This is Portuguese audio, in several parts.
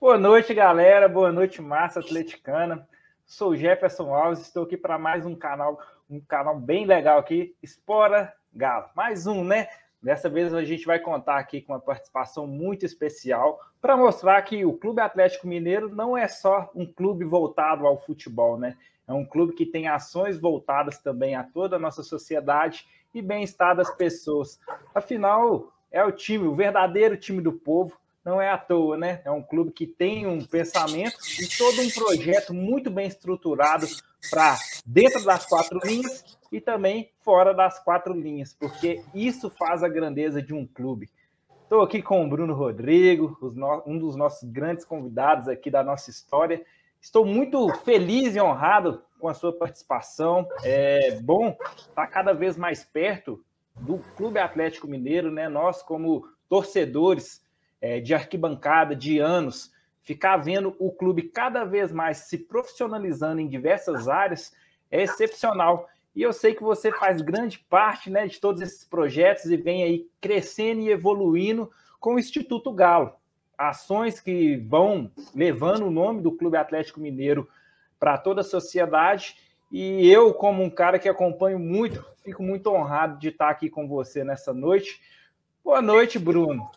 Boa noite, galera. Boa noite, massa atleticana. Sou Jefferson Alves, estou aqui para mais um canal, um canal bem legal aqui, Espora Galo. Mais um, né? Dessa vez a gente vai contar aqui com uma participação muito especial para mostrar que o Clube Atlético Mineiro não é só um clube voltado ao futebol, né? É um clube que tem ações voltadas também a toda a nossa sociedade e bem-estar das pessoas. Afinal, é o time, o verdadeiro time do povo, não é à toa, né? É um clube que tem um pensamento e todo um projeto muito bem estruturado para dentro das quatro linhas e também fora das quatro linhas, porque isso faz a grandeza de um clube. Estou aqui com o Bruno Rodrigo, um dos nossos grandes convidados aqui da nossa história. Estou muito feliz e honrado com a sua participação. É bom estar cada vez mais perto do Clube Atlético Mineiro, né? Nós, como torcedores é, de arquibancada de anos, ficar vendo o clube cada vez mais se profissionalizando em diversas áreas é excepcional. E eu sei que você faz grande parte né, de todos esses projetos e vem aí crescendo e evoluindo com o Instituto Galo. Ações que vão levando o nome do Clube Atlético Mineiro para toda a sociedade. E eu, como um cara que acompanho muito, fico muito honrado de estar aqui com você nessa noite. Boa noite, Bruno.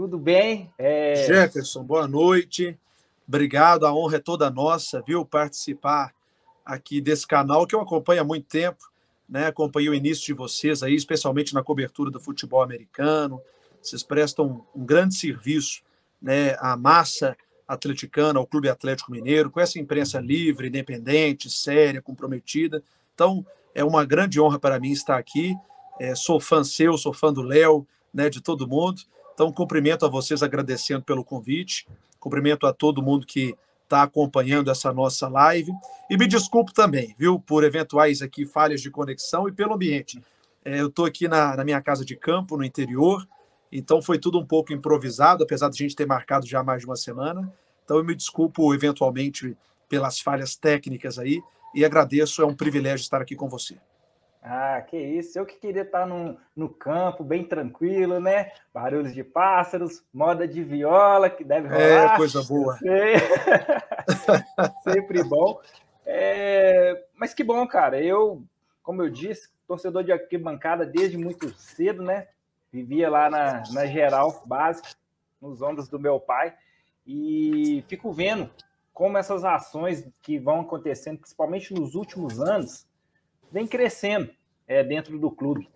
Tudo bem? É... Jefferson, boa noite. Obrigado, a honra é toda nossa, viu? Participar aqui desse canal que eu acompanho há muito tempo, né? Acompanhei o início de vocês aí, especialmente na cobertura do futebol americano. Vocês prestam um grande serviço, né, à massa atleticana, ao Clube Atlético Mineiro, com essa imprensa livre, independente, séria, comprometida. Então, é uma grande honra para mim estar aqui. É, sou fã seu, sou fã do Léo, né, de todo mundo. Então, cumprimento a vocês agradecendo pelo convite. Cumprimento a todo mundo que está acompanhando essa nossa live. E me desculpo também, viu, por eventuais aqui falhas de conexão e pelo ambiente. É, eu estou aqui na, na, minha casa de campo, no interior, então foi tudo um pouco improvisado, apesar de a gente ter marcado já mais de uma semana. Então eu me desculpo eventualmente pelas falhas técnicas aí e agradeço, é um privilégio estar aqui com você. Ah, que isso. Eu que queria estar no, no campo, bem tranquilo, né? Barulhos de pássaros, moda de viola, que deve é, rolar. É, coisa boa. Sempre bom. É, mas que bom, cara. Eu, como eu disse, torcedor de arquibancada desde muito cedo, né? Vivia lá na, na geral básica, nos ombros do meu pai, e fico vendo como essas ações que vão acontecendo, principalmente nos últimos anos, vem crescendo é, dentro do clube.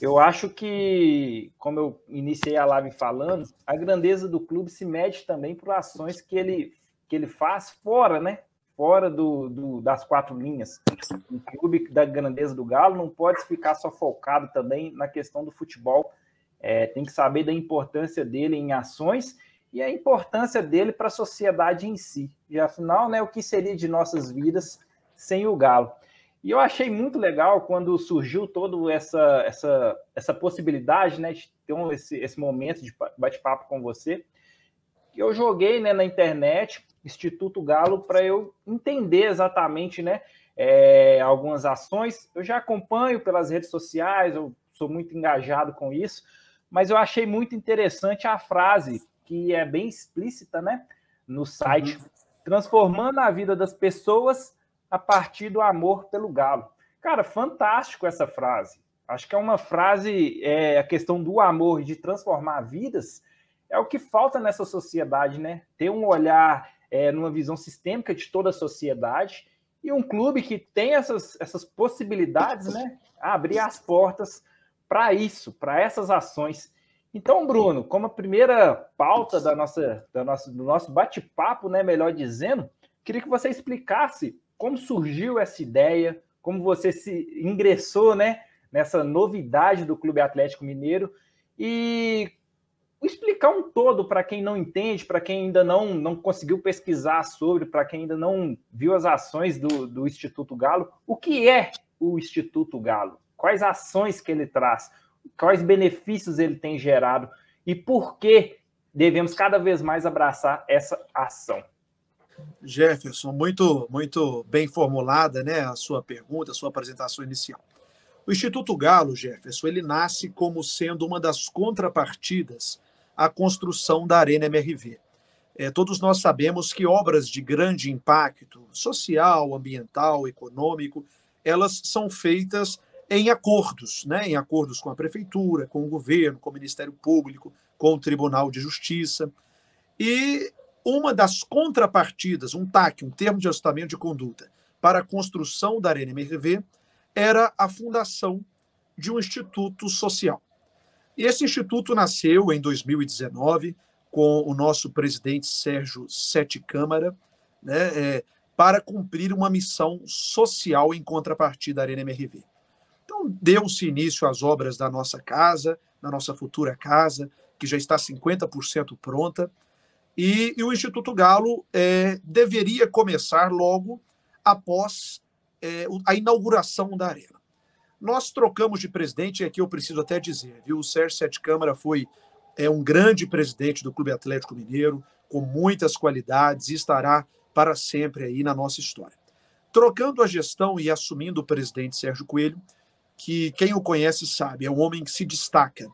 Eu acho que, como eu iniciei a live falando, a grandeza do clube se mede também por ações que ele, que ele faz fora, né? Fora do, do, das quatro linhas. O clube da grandeza do Galo não pode ficar só focado também na questão do futebol. É, tem que saber da importância dele em ações e a importância dele para a sociedade em si. E afinal, né, o que seria de nossas vidas sem o Galo? E eu achei muito legal quando surgiu toda essa, essa, essa possibilidade né, de ter um, esse, esse momento de bate-papo com você. Eu joguei né, na internet Instituto Galo para eu entender exatamente né, é, algumas ações. Eu já acompanho pelas redes sociais, eu sou muito engajado com isso, mas eu achei muito interessante a frase, que é bem explícita né, no site, uhum. transformando a vida das pessoas a partir do amor pelo Galo. Cara, fantástico essa frase. Acho que é uma frase, é, a questão do amor de transformar vidas, é o que falta nessa sociedade, né? Ter um olhar é, numa visão sistêmica de toda a sociedade e um clube que tem essas, essas possibilidades, né? Abrir as portas para isso, para essas ações. Então, Bruno, como a primeira pauta da nossa, da nossa, do nosso bate-papo, né, melhor dizendo, queria que você explicasse como surgiu essa ideia, como você se ingressou né, nessa novidade do Clube Atlético Mineiro e explicar um todo para quem não entende, para quem ainda não, não conseguiu pesquisar sobre, para quem ainda não viu as ações do, do Instituto Galo, o que é o Instituto Galo? Quais ações que ele traz? Quais benefícios ele tem gerado? E por que devemos cada vez mais abraçar essa ação? Jefferson, muito, muito bem formulada né, a sua pergunta, a sua apresentação inicial. O Instituto Galo, Jefferson, ele nasce como sendo uma das contrapartidas à construção da Arena MRV. é, todos nós sabemos que obras de grande impacto social, ambiental, econômico, elas são feitas em acordos, né? em acordos com a prefeitura, com o governo, com o Ministério Público, com o Tribunal de Justiça. E uma das contrapartidas, um TAC, um termo de ajustamento de conduta, para a construção da Arena MRV, era a fundação de um instituto social. E esse instituto nasceu em 2019 com o nosso presidente Sérgio Sete Câmara, né, é, para cumprir uma missão social em contrapartida da Arena MRV. Então, deu-se início às obras da nossa casa, da nossa futura casa, que já está 50% pronta, e, e, o Instituto Galo é, deveria começar logo após é, a inauguração da Arena. Nós trocamos de presidente, e aqui eu preciso até dizer, viu? O Sérgio Sete Câmara foi é um grande presidente do Clube Atlético Mineiro, com muitas qualidades e estará para sempre aí na nossa história. Trocando a gestão e assumindo o presidente Sérgio Coelho, que quem o conhece sabe, é um homem que se destaca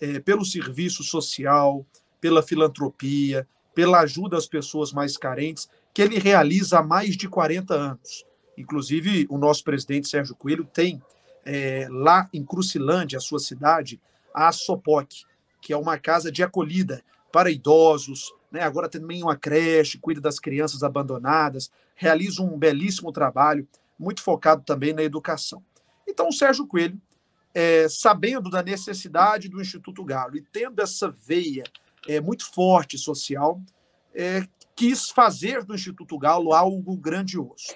é, pelo serviço social, pela filantropia, pela ajuda às pessoas mais carentes, que ele realiza há mais de 40 anos. Inclusive, o nosso presidente Sérgio Coelho tem é, lá em Crucilândia, a sua cidade, a Sopoc, que é uma casa de acolhida para idosos, né? agora também uma creche, cuida das crianças abandonadas, realiza um belíssimo trabalho, muito focado também na educação. Então, o Sérgio Coelho, é, sabendo da necessidade do Instituto Galo e tendo essa veia é, muito forte social, é, quis fazer do Instituto Galo algo grandioso.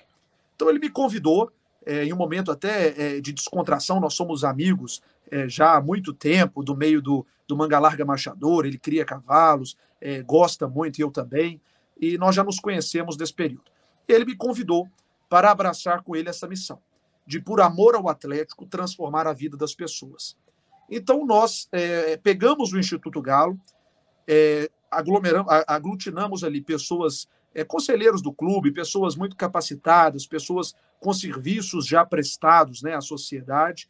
Então, ele me convidou, é, em um momento até é, de descontração, nós somos amigos é, já há muito tempo, do meio do, do Manga Larga Machador, ele cria cavalos, é, gosta muito, eu também, e nós já nos conhecemos desse período. Ele me convidou para abraçar com ele essa missão, de, por amor ao Atlético, transformar a vida das pessoas. Então, nós pegamos o Instituto Galo, é, aglutinamos ali pessoas, é, conselheiros do clube, pessoas muito capacitadas, pessoas com serviços já prestados né, à sociedade,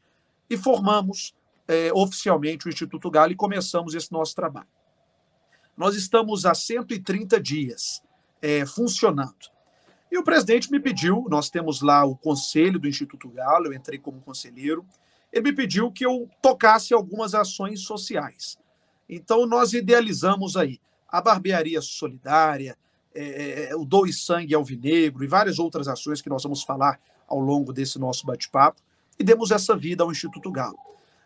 e formamos é, oficialmente o Instituto Galo e começamos esse nosso trabalho. Nós estamos há 130 dias é, funcionando. E o presidente me pediu, nós temos lá o conselho do Instituto Galo, eu entrei como conselheiro, ele me pediu que eu tocasse algumas ações sociais. Então, nós idealizamos aí a barbearia solidária, é, é o Doe Sangue Alvinegro e várias outras ações que nós vamos falar ao longo desse nosso bate-papo e demos essa vida ao Instituto Galo.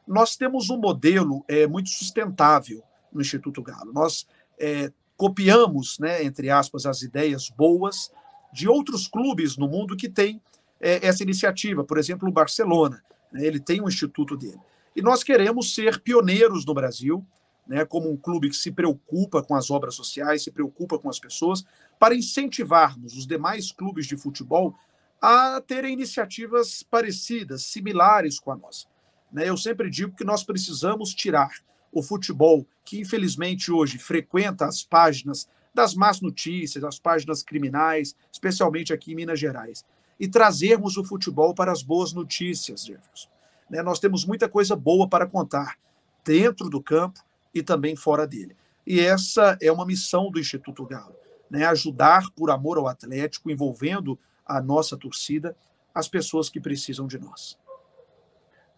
Nós temos um modelo é, muito sustentável no Instituto Galo. Nós é, copiamos, né, entre aspas, as ideias boas de outros clubes no mundo que têm é, essa iniciativa. Por exemplo, o Barcelona, né, ele tem um instituto dele. E nós queremos ser pioneiros no Brasil, né, como um clube que se preocupa com as obras sociais, se preocupa com as pessoas, para incentivarmos os demais clubes de futebol a terem iniciativas parecidas, similares com a nossa. Né? Eu sempre digo que nós precisamos tirar o futebol, que infelizmente hoje frequenta as páginas das más notícias, as páginas criminais, especialmente aqui em Minas Gerais, e trazermos o futebol para as boas notícias, Jefferson. Né? Nós temos muita coisa boa para contar, dentro do campo e também fora dele. E essa é uma missão do Instituto Galo, né? ajudar por amor ao Atlético, envolvendo a nossa torcida, as pessoas que precisam de nós.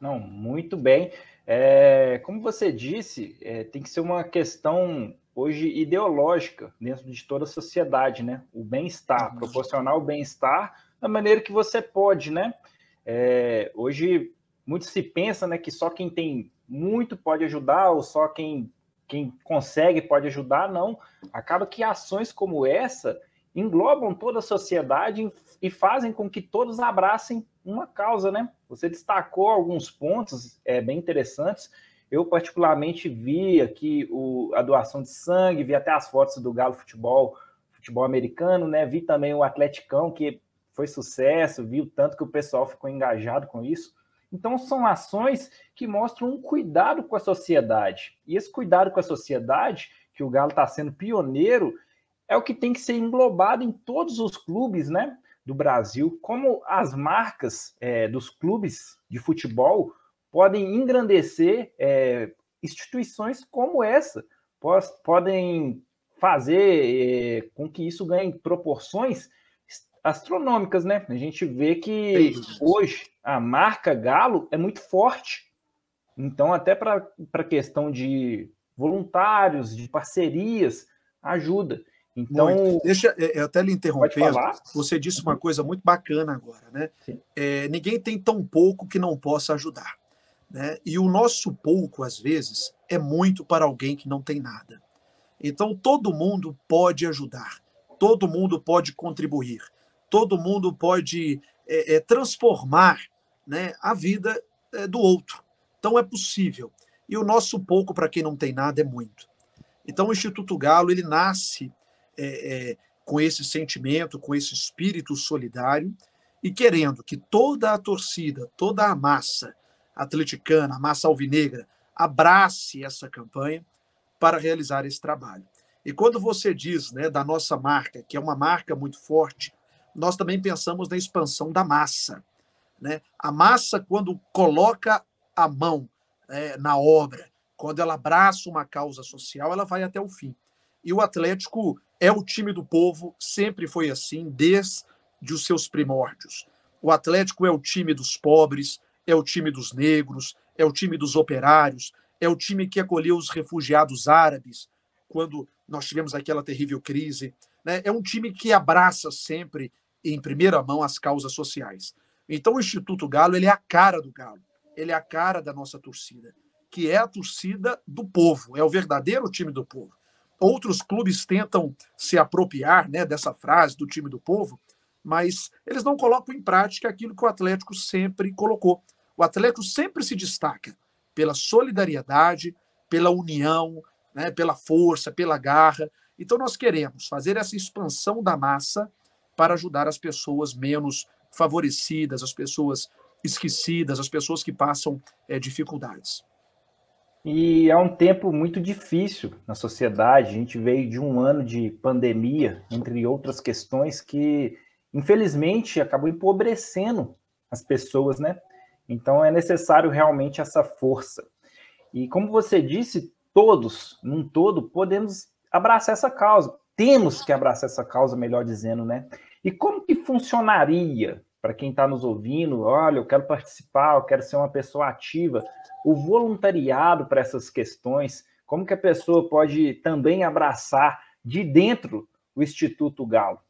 Não, muito bem. É, como você disse, é, tem que ser uma questão hoje ideológica dentro de toda a sociedade, né? O bem-estar, proporcionar o bem-estar da maneira que você pode, né? É, hoje muito se pensa, né, que só quem tem muito pode ajudar ou só quem quem consegue pode ajudar, não. Acaba que ações como essa englobam toda a sociedade e fazem com que todos abracem uma causa, né? Você destacou alguns pontos é, bem interessantes. Eu, particularmente, vi aqui o, a doação de sangue, vi até as fotos do Galo Futebol, futebol americano, né? Vi também o Atleticão, que foi sucesso, vi o tanto que o pessoal ficou engajado com isso. Então, são ações que mostram um cuidado com a sociedade. E esse cuidado com a sociedade, que o Galo está sendo pioneiro, é o que tem que ser englobado em todos os clubes, né? do Brasil, como as marcas é, dos clubes de futebol podem engrandecer é, instituições como essa, podem fazer é, com que isso ganhe proporções astronômicas, né? A gente vê que hoje a marca Galo é muito forte. Então, até para a questão de voluntários, de parcerias, ajuda. Então, muito. deixa eu até lhe interromper. Você disse uma coisa muito bacana agora, né? É, ninguém tem tão pouco que não possa ajudar. Né? E o nosso pouco, às vezes, é muito para alguém que não tem nada. Então, todo mundo pode ajudar, todo mundo pode contribuir, todo mundo pode é, é, transformar né, a vida é, do outro. Então, é possível. E o nosso pouco, para quem não tem nada, é muito. Então, o Instituto Galo ele nasce é, é, com esse sentimento, com esse espírito solidário e querendo que toda a torcida, toda a massa atleticana, a massa alvinegra, abrace essa campanha para realizar esse trabalho. E quando você diz né, da nossa marca, que é uma marca muito forte, nós também pensamos na expansão da massa. Né? A massa, quando coloca a mão é, na obra, quando ela abraça uma causa social, ela vai até o fim. E o Atlético é o time do povo, sempre foi assim, desde os seus primórdios. O Atlético é o time dos pobres, é o time dos negros, é o time dos operários, é o time que acolheu os refugiados árabes quando nós tivemos aquela terrível crise. Né? É um time que abraça sempre, em primeira mão, as causas sociais. Então, o Instituto Galo ele é a cara do Galo, ele é a cara da nossa torcida, que é a torcida do povo, é o verdadeiro time do povo. Outros clubes tentam se apropriar né, dessa frase do time do povo, mas eles não colocam em prática aquilo que o Atlético sempre colocou. O Atlético sempre se destaca pela solidariedade, pela união, né, pela força, pela garra. Então, nós queremos fazer essa expansão da massa para ajudar as pessoas menos favorecidas, as pessoas esquecidas, as pessoas que passam é, dificuldades. E é um tempo muito difícil na sociedade. A gente veio de um ano de pandemia, entre outras questões, que infelizmente acabou empobrecendo as pessoas, né? Então é necessário realmente essa força. E como você disse, todos, num todo, podemos abraçar essa causa. Temos que abraçar essa causa, melhor dizendo, né? E como que funcionaria para quem está nos ouvindo? Olha, eu quero participar, eu quero ser uma pessoa ativa o voluntariado para essas questões, como que a pessoa pode também abraçar de dentro o Instituto Galo?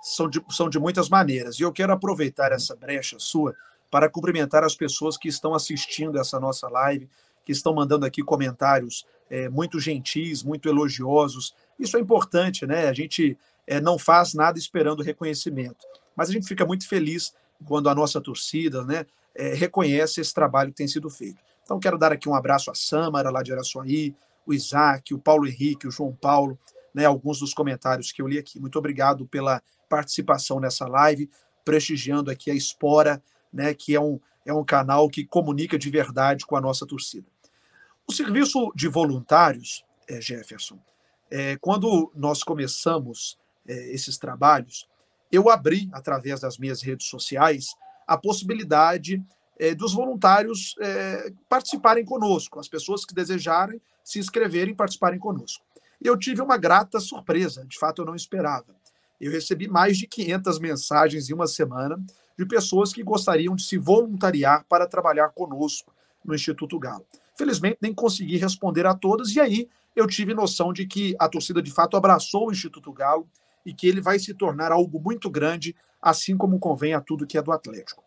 São de, são de muitas maneiras. E eu quero aproveitar essa brecha sua para cumprimentar as pessoas que estão assistindo essa nossa live, que estão mandando aqui comentários é, muito gentis, muito elogiosos. Isso é importante, né? A gente é, não faz nada esperando reconhecimento, mas a gente fica muito feliz quando a nossa torcida né, é, reconhece esse trabalho que tem sido feito. Então, quero dar aqui um abraço a Sâmara, lá de Araçuaí, o Isaac, o Paulo Henrique, o João Paulo, né, alguns dos comentários que eu li aqui. Muito obrigado pela participação nessa live, prestigiando aqui a Espora, né, que é um, é um canal que comunica de verdade com a nossa torcida. O serviço de voluntários, é, Jefferson, é, quando nós começamos é, esses trabalhos, eu abri, através das minhas redes sociais, a possibilidade é, dos voluntários é, participarem conosco, as pessoas que desejarem se inscreverem e participarem conosco. Eu tive uma grata surpresa, de fato eu não esperava. Eu recebi mais de 500 mensagens em uma semana de pessoas que gostariam de se voluntariar para trabalhar conosco no Instituto Galo. Felizmente, nem consegui responder a todas, e aí eu tive noção de que a torcida de fato abraçou o Instituto Galo e que ele vai se tornar algo muito grande, assim como convém a tudo que é do Atlético.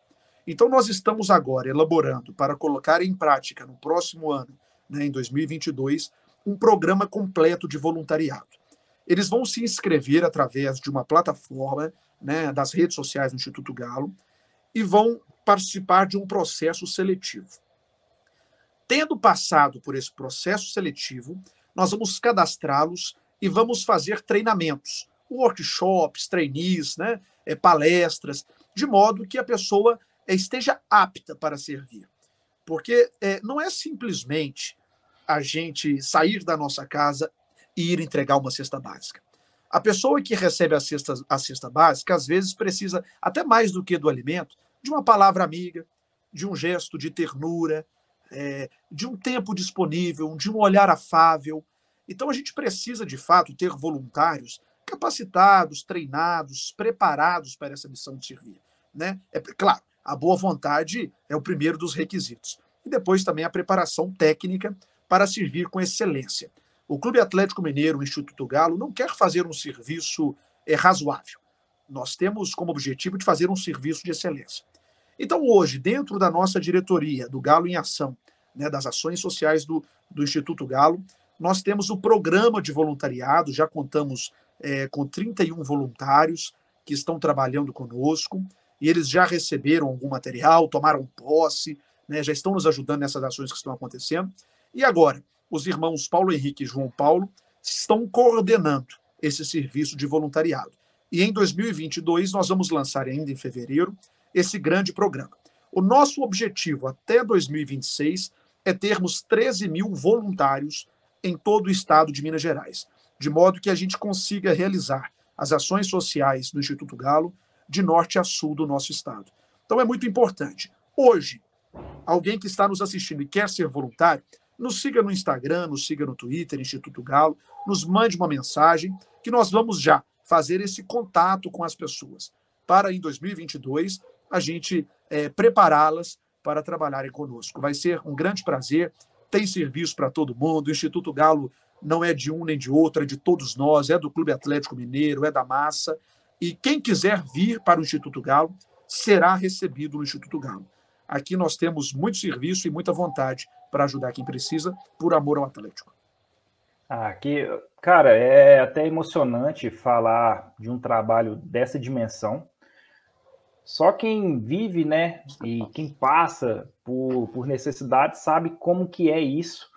Então, nós estamos agora elaborando para colocar em prática no próximo ano, né, em 2022, um programa completo de voluntariado. Eles vão se inscrever através de uma plataforma né, das redes sociais do Instituto Galo e vão participar de um processo seletivo. Tendo passado por esse processo seletivo, nós vamos cadastrá-los e vamos fazer treinamentos, workshops, trainees, né, é, palestras, de modo que a pessoa esteja apta para servir. Porque é, não é simplesmente a gente sair da nossa casa e ir entregar uma cesta básica. A pessoa que recebe a cesta, a cesta básica, às vezes, precisa, até mais do que do alimento, de uma palavra amiga, de um gesto de ternura, é, de um tempo disponível, de um olhar afável. Então a gente precisa, de fato, ter voluntários capacitados, treinados, preparados para essa missão de servir. Né? É claro, a boa vontade é o primeiro dos requisitos. E depois também a preparação técnica para servir com excelência. O Clube Atlético Mineiro, o Instituto Galo, não quer fazer um serviço é, razoável. Nós temos como objetivo de fazer um serviço de excelência. Então, hoje, dentro da nossa diretoria, do Galo em Ação, né, das ações sociais do, do Instituto Galo, nós temos o programa de voluntariado, já contamos é, com 31 voluntários que estão trabalhando conosco, e eles já receberam algum material, tomaram posse, né, já estão nos ajudando nessas ações que estão acontecendo. E agora, os irmãos Paulo Henrique e João Paulo estão coordenando esse serviço de voluntariado. E em 2022, nós vamos lançar ainda em fevereiro esse grande programa. O nosso objetivo até 2026 é termos 13 mil voluntários em todo o estado de Minas Gerais, de modo que a gente consiga realizar as ações sociais do Instituto Galo de norte a sul do nosso estado. Então é muito importante. Hoje, alguém que está nos assistindo e quer ser voluntário, nos siga no Instagram, nos siga no Twitter, Instituto Galo, nos mande uma mensagem que nós vamos já fazer esse contato com as pessoas para em 2022 a gente é, prepará-las para trabalharem conosco. Vai ser um grande prazer. Tem serviço para todo mundo. O Instituto Galo não é de um nem de outro, é de todos nós, é do Clube Atlético Mineiro, é da massa. E quem quiser vir para o Instituto Galo será recebido no Instituto Galo. Aqui nós temos muito serviço e muita vontade para ajudar quem precisa, por amor ao Atlético. Aqui, cara, é até emocionante falar de um trabalho dessa dimensão. Só quem vive, né, e quem passa por, por necessidade sabe como que é isso.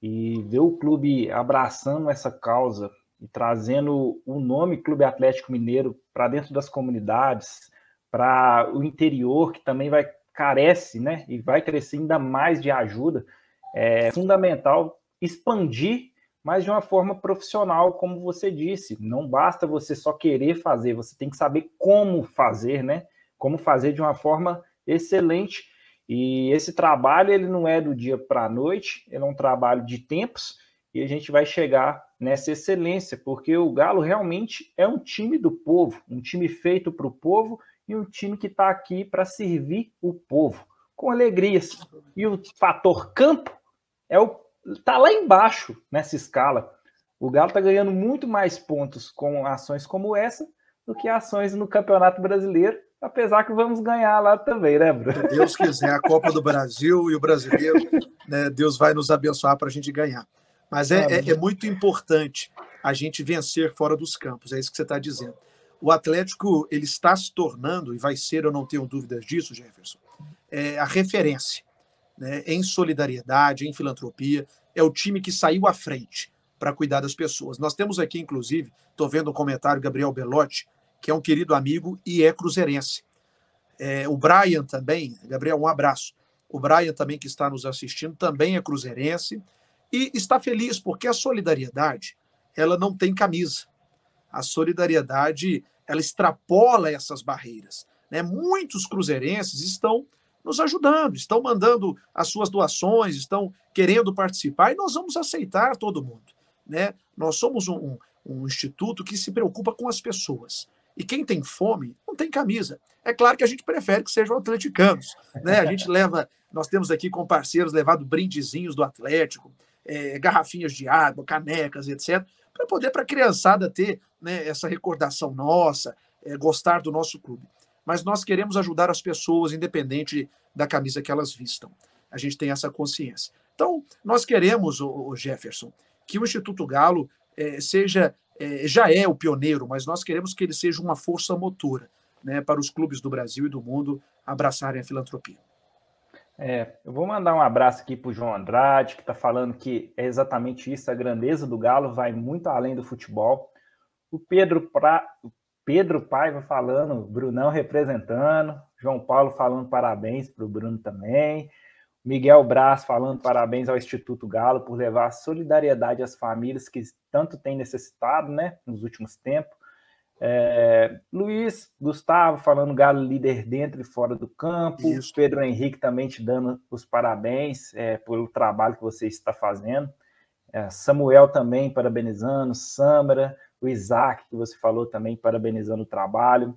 E ver o clube abraçando essa causa e trazendo o nome Clube Atlético Mineiro para dentro das comunidades, para o interior, que também vai carece, né, e vai crescer ainda mais de ajuda, é fundamental expandir, mas de uma forma profissional, como você disse. Não basta você só querer fazer, você tem que saber como fazer, né? Como fazer de uma forma excelente. E esse trabalho ele não é do dia para a noite, ele é um trabalho de tempos e a gente vai chegar nessa excelência, porque o Galo realmente é um time do povo, um time feito para o povo e um time que está aqui para servir o povo com alegrias. E o fator campo é o tá lá embaixo nessa escala. O Galo está ganhando muito mais pontos com ações como essa do que ações no Campeonato Brasileiro apesar que vamos ganhar lá também, né, Bruno? Se Deus quiser, a Copa do Brasil e o brasileiro, né, Deus vai nos abençoar para a gente ganhar. Mas é, é, é, muito importante a gente vencer fora dos campos, é isso que você está dizendo. O Atlético ele está se tornando, e vai ser, eu não tenho dúvidas disso, Jefferson, é a referência né, em solidariedade, em filantropia. É o time que saiu à frente para cuidar das pessoas. Nós temos aqui, inclusive, estou vendo um comentário, Gabriel Belotti, que é um querido amigo e é cruzeirense. É, o Brian também, Gabriel, um abraço. O Brian também que está nos assistindo também é cruzeirense e está feliz porque a solidariedade ela não tem camisa. A solidariedade ela extrapola essas barreiras. Né? Muitos cruzeirenses estão nos ajudando, estão mandando as suas doações, estão querendo participar e nós vamos aceitar todo mundo. Né? Nós somos um, um, um instituto que se preocupa com as pessoas. E quem tem fome não tem camisa. É claro que a gente prefere que sejam atleticanos. Né? A gente leva, nós temos aqui com parceiros levado brindezinhos do Atlético, é, garrafinhas de água, canecas, etc., para poder para a criançada ter né, essa recordação nossa, é, gostar do nosso clube. Mas nós queremos ajudar as pessoas, independente da camisa que elas vistam. A gente tem essa consciência. Então, nós queremos, o Jefferson, que o Instituto Galo é, seja é, já é o pioneiro, mas nós queremos que ele seja uma força motora né, para os clubes do Brasil e do mundo abraçarem a filantropia. É, eu vou mandar um abraço aqui para o João Andrade, que está falando que é exatamente isso, a grandeza do Galo vai muito além do futebol. O Pedro, pra, Pedro Paiva falando, Brunão representando, João Paulo falando parabéns para o Bruno também. Miguel Braz falando parabéns ao Instituto Galo por levar solidariedade às famílias que tanto têm necessitado, né, nos últimos tempos. É, Luiz Gustavo falando Galo líder dentro e fora do campo. Isso. Pedro Henrique também te dando os parabéns é, pelo trabalho que você está fazendo. é, Samuel também parabenizando, Samara, o Isaac, que você falou também, parabenizando o trabalho,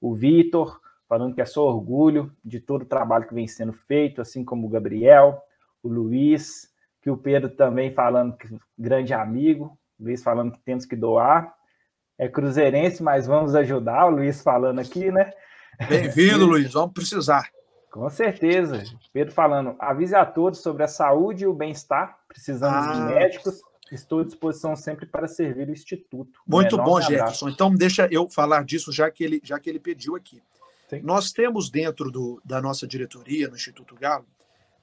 o Vitor, falando que é só orgulho de todo o trabalho que vem sendo feito, assim como o Gabriel, o Luiz, que o Pedro também falando que grande amigo, o Luiz falando que temos que doar. É cruzeirense, mas vamos ajudar, o Luiz falando aqui, né? Bem-vindo, Luiz, vamos precisar. Com certeza. Pedro falando, avise a todos sobre a saúde e o bem-estar, precisamos ah. de médicos, Estou à disposição sempre para servir o Instituto. Muito bom, Jefferson. Então, deixa eu falar disso, já que ele, já que ele pediu aqui. Sim. Nós temos dentro do, da nossa diretoria, no Instituto Galo,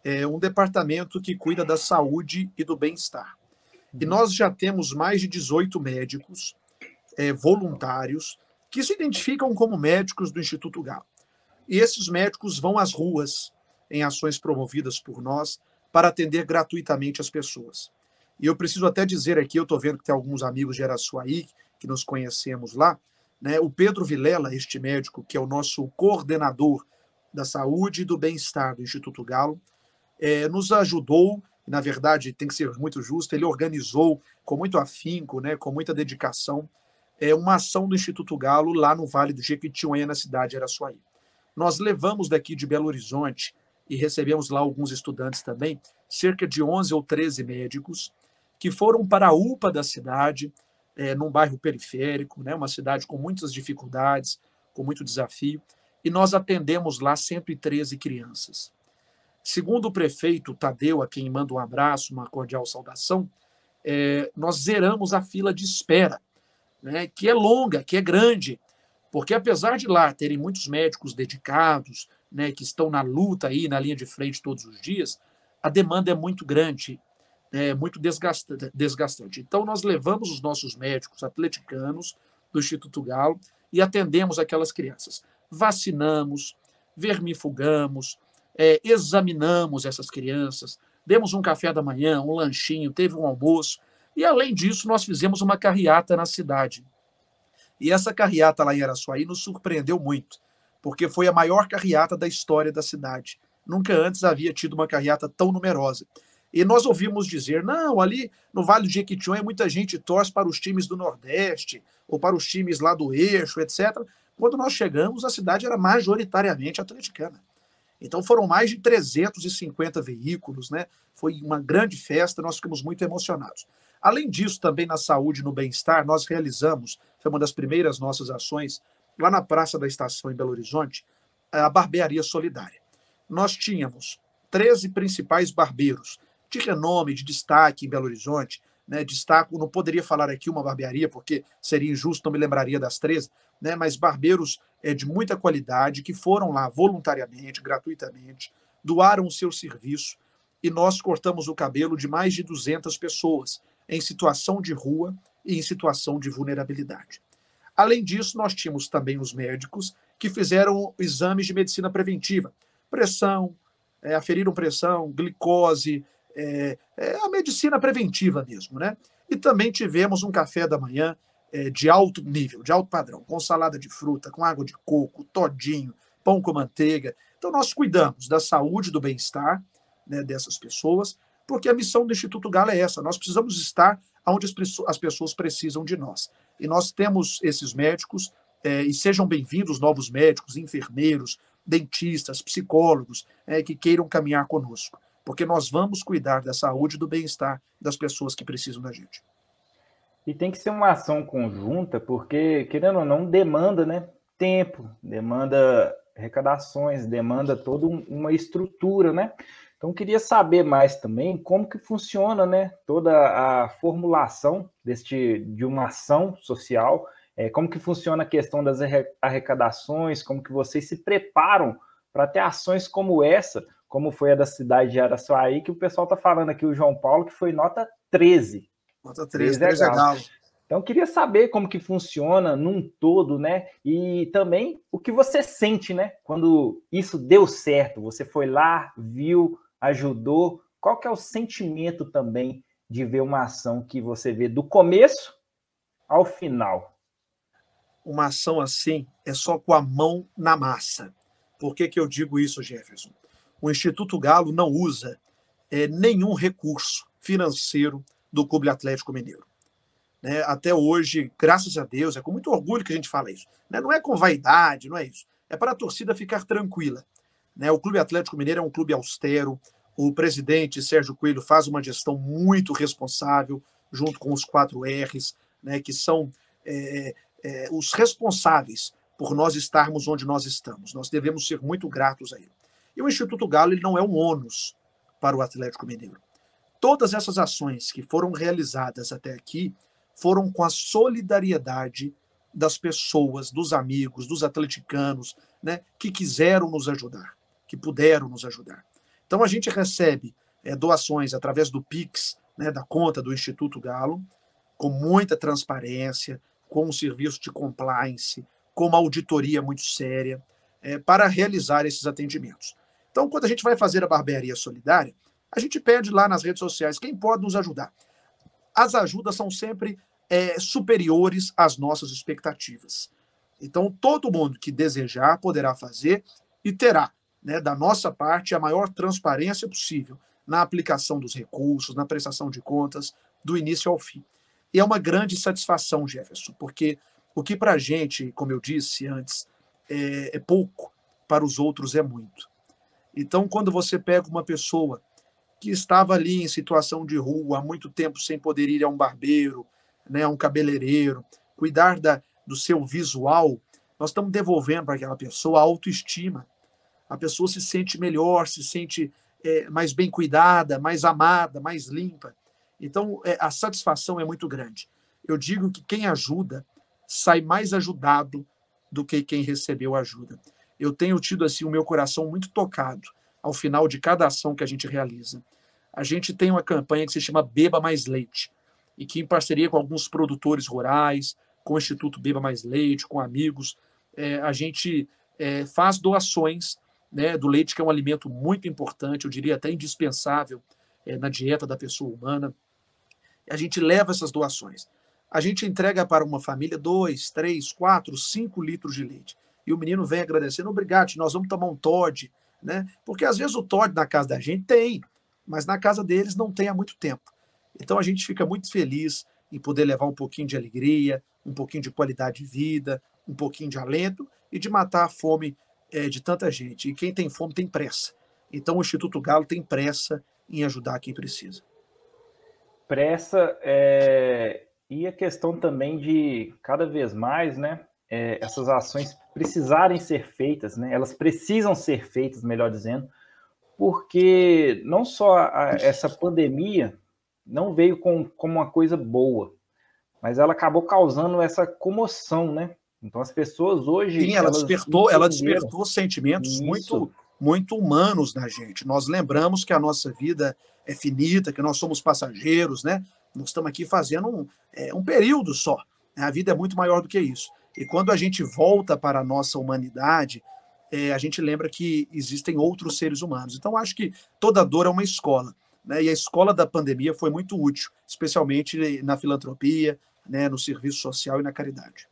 é, um departamento que cuida da saúde e do bem-estar. E nós já temos mais de 18 médicos é, voluntários que se identificam como médicos do Instituto Galo. E esses médicos vão às ruas, em ações promovidas por nós, para atender gratuitamente as pessoas. E eu preciso até dizer aqui, eu estou vendo que tem alguns amigos de Araçuaí que nos conhecemos lá, né? O Pedro Vilela, este médico, que é o nosso coordenador da saúde e do bem-estar do Instituto Galo, é, nos ajudou, na verdade, tem que ser muito justo, ele organizou com muito afinco, né, com muita dedicação, é, uma ação do Instituto Galo lá no Vale do Jequitinhonha, na cidade de Araçuaí. Nós levamos daqui de Belo Horizonte e recebemos lá alguns estudantes também, cerca de 11 ou 13 médicos, que foram para a UPA da cidade, é, num bairro periférico, né, uma cidade com muitas dificuldades, com muito desafio, e nós atendemos lá 113 crianças. Segundo o prefeito Tadeu, a quem manda um abraço, uma cordial saudação, é, nós zeramos a fila de espera, né, que é longa, que é grande, porque apesar de lá terem muitos médicos dedicados, né, que estão na luta aí, na linha de frente todos os dias, a demanda é muito grande é, muito desgastante. Então, nós levamos os nossos médicos atleticanos do Instituto Galo e atendemos aquelas crianças. Vacinamos, vermifugamos, é, examinamos essas crianças, demos um café da manhã, um lanchinho, teve um almoço. E, além disso, nós fizemos uma carreata na cidade. E essa carreata lá em Araçuaí nos surpreendeu muito, porque foi a maior carreata da história da cidade. Nunca antes havia tido uma carreata tão numerosa. E nós ouvimos dizer, não, ali no Vale do Jequitinhonha muita gente torce para os times do Nordeste, ou para os times lá do Eixo, etc. Quando nós chegamos, a cidade era majoritariamente atleticana. Então foram mais de 350 veículos, né? Foi uma grande festa, nós ficamos muito emocionados. Além disso, também na saúde e no bem-estar, nós realizamos, foi uma das primeiras nossas ações, lá na Praça da Estação em Belo Horizonte, a barbearia solidária. Nós tínhamos 13 principais barbeiros, de renome, de destaque em Belo Horizonte. Né, destaco, não poderia falar aqui uma barbearia, porque seria injusto, não me lembraria das três, né, mas barbeiros é, de muita qualidade que foram lá voluntariamente, gratuitamente, doaram o seu serviço e nós cortamos o cabelo de mais de 200 pessoas em situação de rua e em situação de vulnerabilidade. Além disso, nós tínhamos também os médicos que fizeram exames de medicina preventiva, pressão, é, aferiram pressão, glicose, é, é a medicina preventiva mesmo, né? E também tivemos um café da manhã é, de alto nível, de alto padrão, com salada de fruta, com água de coco, todinho, pão com manteiga. Então, nós cuidamos da saúde do bem-estar né, dessas pessoas, porque a missão do Instituto Galo é essa: nós precisamos estar onde as pessoas precisam de nós. E nós temos esses médicos, é, e sejam bem-vindos novos médicos, enfermeiros, dentistas, psicólogos, é, que queiram caminhar conosco porque nós vamos cuidar da saúde e do bem-estar das pessoas que precisam da gente. E tem que ser uma ação conjunta, porque, querendo ou não, demanda né, tempo, demanda arrecadações, demanda toda uma estrutura, né? Então, queria saber mais também como que funciona, né, toda a formulação deste, de uma ação social, é, como que funciona a questão das arrecadações, como que vocês se preparam para ter ações como essa, como foi a da cidade de Araçuaí, que o pessoal está falando aqui, o João Paulo, que foi nota 13. Nota 13, 13 é. Então, queria saber como que funciona num todo, né? E também o que você sente, né? Quando isso deu certo, você foi lá, viu, ajudou. Qual que é o sentimento também de ver uma ação que você vê do começo ao final? Uma ação assim é só com a mão na massa. Por que, que eu digo isso, Jefferson? O Instituto Galo não usa é, nenhum recurso financeiro do Clube Atlético Mineiro. Né? Até hoje, graças a Deus, é com muito orgulho que a gente fala isso. Né? Não é com vaidade, não é isso. É para a torcida ficar tranquila. Né? O Clube Atlético Mineiro é um clube austero. O presidente Sérgio Coelho faz uma gestão muito responsável, junto com os quatro R's, né, que são é, é, os responsáveis por nós estarmos onde nós estamos. Nós devemos ser muito gratos a ele. E o Instituto Galo ele não é um ônus para o Atlético Mineiro. Todas essas ações que foram realizadas até aqui foram com a solidariedade das pessoas, dos amigos, dos atleticanos, né, que quiseram nos ajudar, que puderam nos ajudar. Então a gente recebe é, doações através do Pix, né, da conta do Instituto Galo, com muita transparência, com um serviço de compliance, com uma auditoria muito séria, é, para realizar esses atendimentos. Então, quando a gente vai fazer a barbearia solidária, a gente pede lá nas redes sociais quem pode nos ajudar. As ajudas são sempre é, superiores às nossas expectativas. Então, todo mundo que desejar poderá fazer e terá, né, da nossa parte, a maior transparência possível na aplicação dos recursos, na prestação de contas, do início ao fim. E é uma grande satisfação, Jefferson, porque o que para a gente, como eu disse antes, é, é pouco, para os outros é muito. Então, quando você pega uma pessoa que estava ali em situação de rua há muito tempo sem poder ir a um barbeiro, né, a um cabeleireiro, cuidar da, do seu visual, nós estamos devolvendo para aquela pessoa a autoestima. A pessoa se sente melhor, se sente é, mais bem cuidada, mais amada, mais limpa. Então, é, a satisfação é muito grande. Eu digo que quem ajuda sai mais ajudado do que quem recebeu ajuda eu tenho tido assim o meu coração muito tocado ao final de cada ação que a gente realiza. A gente tem uma campanha que se chama Beba Mais Leite, e que, em parceria com alguns produtores rurais, com o Instituto Beba Mais Leite, com amigos, é, a gente é, faz doações né, do leite, que é um alimento muito importante, eu diria até indispensável é, na dieta da pessoa humana. A gente leva essas doações. A gente entrega para uma família dois, três, quatro, cinco litros de leite e o menino vem agradecendo, obrigado, nós vamos tomar um Todd, né? Porque às vezes o Todd na casa da gente tem, mas na casa deles não tem há muito tempo. Então a gente fica muito feliz em poder levar um pouquinho de alegria, um pouquinho de qualidade de vida, um pouquinho de alento e de matar a fome é, de tanta gente. E quem tem fome tem pressa. Então o Instituto Galo tem pressa em ajudar quem precisa. Pressa é... e a questão também de cada vez mais, né? É, essas ações precisarem ser feitas, né? Elas precisam ser feitas, melhor dizendo, porque não só a, essa pandemia não veio com, como uma coisa boa, mas ela acabou causando essa comoção, né? Então as pessoas hoje. Sim, ela despertou, ela despertou sentimentos Isso. muito, muito humanos na gente. Nós lembramos que a nossa vida é finita, que nós somos passageiros, né? Nós estamos aqui fazendo um, é, um período só. Né? A vida é muito maior do que isso. E quando a gente volta para a nossa humanidade, é, a gente lembra que existem outros seres humanos. Então, acho que toda dor é uma escola. Né? E a escola da pandemia foi muito útil, especialmente na filantropia, né, no serviço social e na caridade.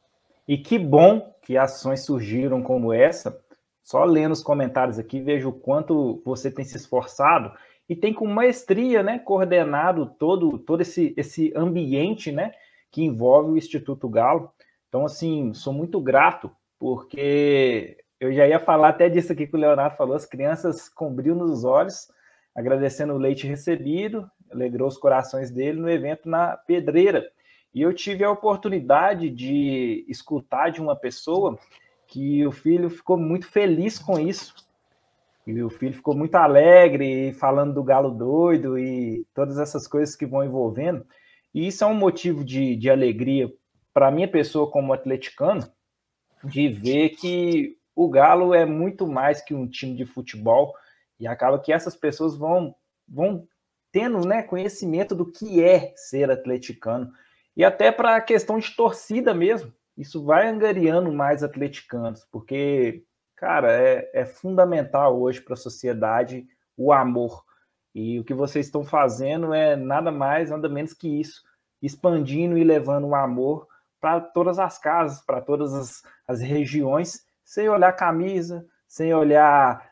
E que bom que ações surgiram como essa. Só lendo os comentários aqui, vejo o quanto você tem se esforçado e tem com maestria, né, coordenado todo, todo esse, esse ambiente, né, que envolve o Instituto Galo. Então, assim, sou muito grato, porque eu já ia falar até disso aqui que o Leonardo falou, as crianças com brilho nos olhos, agradecendo o leite recebido, alegrou os corações dele no evento na Pedreira. E eu tive a oportunidade de escutar de uma pessoa que o filho ficou muito feliz com isso. E o filho ficou muito alegre, falando do galo doido e todas essas coisas que vão envolvendo. E isso é um motivo de, de alegria para minha pessoa como atleticano, de ver que o Galo é muito mais que um time de futebol e acaba que essas pessoas vão, vão tendo né, conhecimento do que é ser atleticano e até para a questão de torcida mesmo. Isso vai angariando mais atleticanos, porque, cara, é, é fundamental hoje para a sociedade o amor. E o que vocês estão fazendo é nada mais, nada menos que isso, expandindo e levando o amor para todas as casas, para todas as, as regiões, sem olhar camisa, sem olhar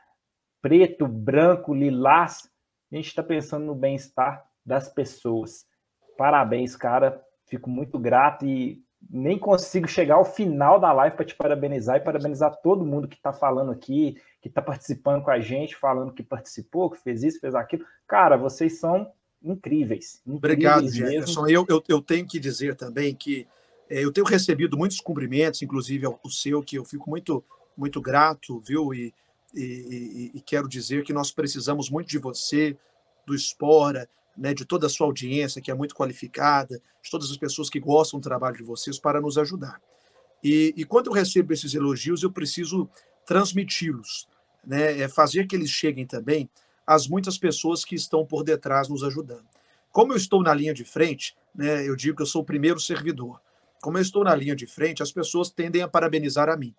preto, branco, lilás. A gente está pensando no bem-estar das pessoas. parabéns, cara. Fico muito grato e nem consigo chegar ao final da live para te parabenizar e parabenizar todo mundo que está falando aqui, que está participando com a gente, falando que participou, que fez isso, fez aquilo. Cara, vocês são incríveis. incríveis Obrigado, Jefferson. Eu, eu, eu, tenho que dizer também que eu tenho recebido muitos cumprimentos, inclusive o seu, que eu fico muito, muito grato, viu? E, e, e, e quero dizer que nós precisamos muito de você, do Espora, né, de toda a sua audiência, que é muito qualificada, de todas as pessoas que gostam do trabalho de vocês, para nos ajudar. E, e quando eu recebo esses elogios, eu preciso transmiti-los, né, é fazer que eles cheguem também às muitas pessoas que estão por detrás nos ajudando. Como eu estou na linha de frente, né, eu digo que eu sou o primeiro servidor. Como eu estou na linha de frente, as pessoas tendem a parabenizar a mim.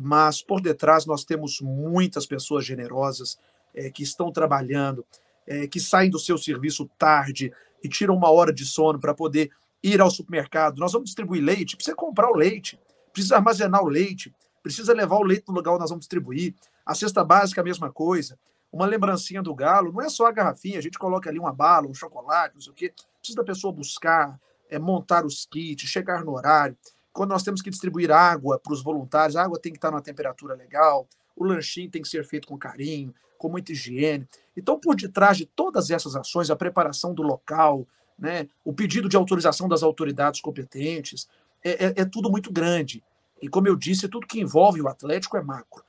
Mas por detrás nós temos muitas pessoas generosas é, que estão trabalhando, é, que saem do seu serviço tarde e tiram uma hora de sono para poder ir ao supermercado. Nós vamos distribuir leite, precisa comprar o leite, precisa armazenar o leite, precisa levar o leite no lugar onde nós vamos distribuir. A cesta básica, a mesma coisa. Uma lembrancinha do galo, não é só a garrafinha, a gente coloca ali uma bala, um chocolate, não sei o quê. Precisa da pessoa buscar, é, montar os kits, chegar no horário. Quando nós temos que distribuir água para os voluntários, a água tem que estar numa temperatura legal, o lanchinho tem que ser feito com carinho, com muita higiene. Então, por detrás de todas essas ações, a preparação do local, né, o pedido de autorização das autoridades competentes, é, é, é tudo muito grande. E, como eu disse, tudo que envolve o Atlético é macro.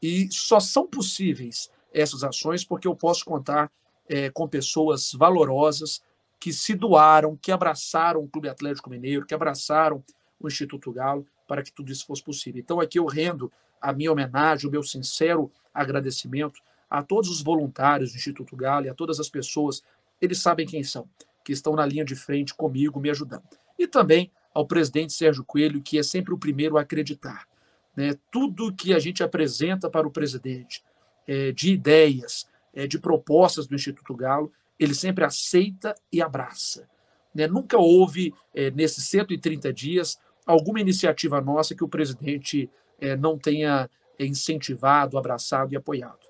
E só são possíveis essas ações porque eu posso contar é, com pessoas valorosas que se doaram, que abraçaram o Clube Atlético Mineiro, que abraçaram o Instituto Galo para que tudo isso fosse possível. Então, aqui eu rendo a minha homenagem, o meu sincero agradecimento a todos os voluntários do Instituto Galo e a todas as pessoas, eles sabem quem são, que estão na linha de frente comigo, me ajudando. E também ao presidente Sérgio Coelho, que é sempre o primeiro a acreditar. Né? Tudo que a gente apresenta para o presidente, é, de ideias, é, de propostas do Instituto Galo, ele sempre aceita e abraça. Né? Nunca houve, é, nesses 130 dias, alguma iniciativa nossa que o presidente é, não tenha incentivado, abraçado e apoiado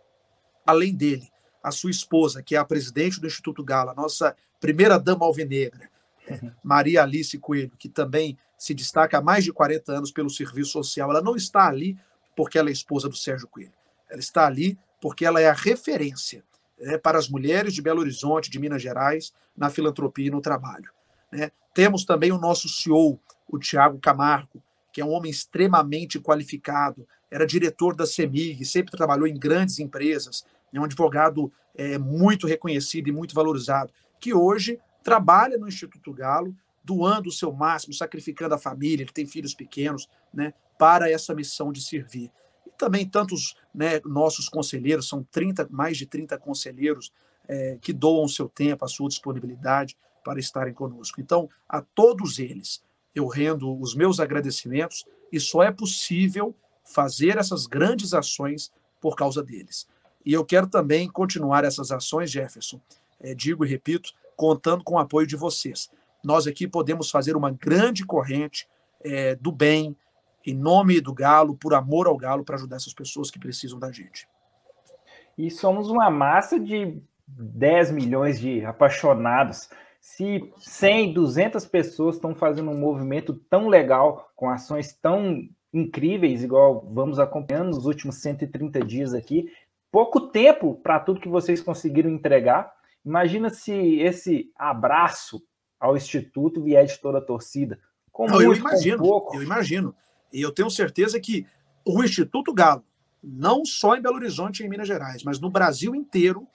além dele, a sua esposa, que é a presidente do Instituto Gala, nossa primeira dama alvinegra, uhum. Maria Alice Coelho, que também se destaca há mais de 40 anos pelo serviço social. Ela não está ali porque ela é esposa do Sérgio Coelho. Ela está ali porque ela é a referência né, para as mulheres de Belo Horizonte, de Minas Gerais, na filantropia e no trabalho. Né? Temos também o nosso CEO, o Tiago Camargo, que é um homem extremamente qualificado, era diretor da CEMIG, sempre trabalhou em grandes empresas, é um advogado é, muito reconhecido e muito valorizado, que hoje trabalha no Instituto Galo, doando o seu máximo, sacrificando a família, ele tem filhos pequenos, né, para essa missão de servir. Também tantos né, nossos conselheiros, são 30, mais de 30 conselheiros é, que doam seu tempo, a sua disponibilidade para estarem conosco. Então, a todos eles, eu rendo os meus agradecimentos e só é possível fazer essas grandes ações por causa deles. E eu quero também continuar essas ações, Jefferson, é, digo e repito, contando com o apoio de vocês. Nós aqui podemos fazer uma grande corrente é, do bem, em nome do Galo, por amor ao Galo, para ajudar essas pessoas que precisam da gente. E somos uma massa de 10 milhões de apaixonados. Se 100, 200 pessoas estão fazendo um movimento tão legal, com ações tão incríveis, igual vamos acompanhando nos últimos 130 dias aqui, pouco tempo para tudo que vocês conseguiram entregar. Imagina se esse abraço ao Instituto vier de toda a torcida. Com Não, muito, eu imagino, pouco. eu imagino. E eu tenho certeza que o Instituto Galo, não só em Belo Horizonte e em Minas Gerais, mas no Brasil inteiro,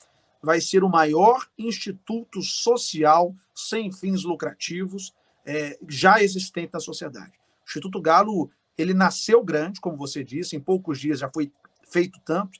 vai ser o maior instituto social sem fins lucrativos é, já existente na sociedade. O Instituto Galo, ele nasceu grande, como você disse, em poucos dias já foi feito tanto,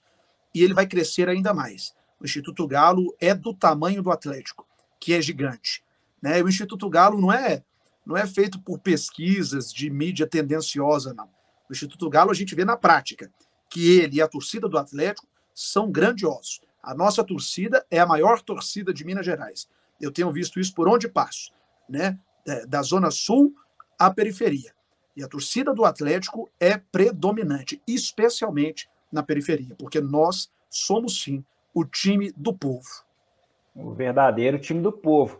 e ele vai crescer ainda mais. O Instituto Galo é do tamanho do Atlético, que é gigante. Né? O Instituto Galo não é, não é feito por pesquisas de mídia tendenciosa, não. O Instituto Galo a gente vê na prática que ele e a torcida do Atlético são grandiosos. A nossa torcida é a maior torcida de Minas Gerais. Eu tenho visto isso por onde passo, né? Da Zona Sul à periferia. E a torcida do Atlético é predominante, especialmente na periferia, porque nós somos sim o time do povo. O verdadeiro time do povo.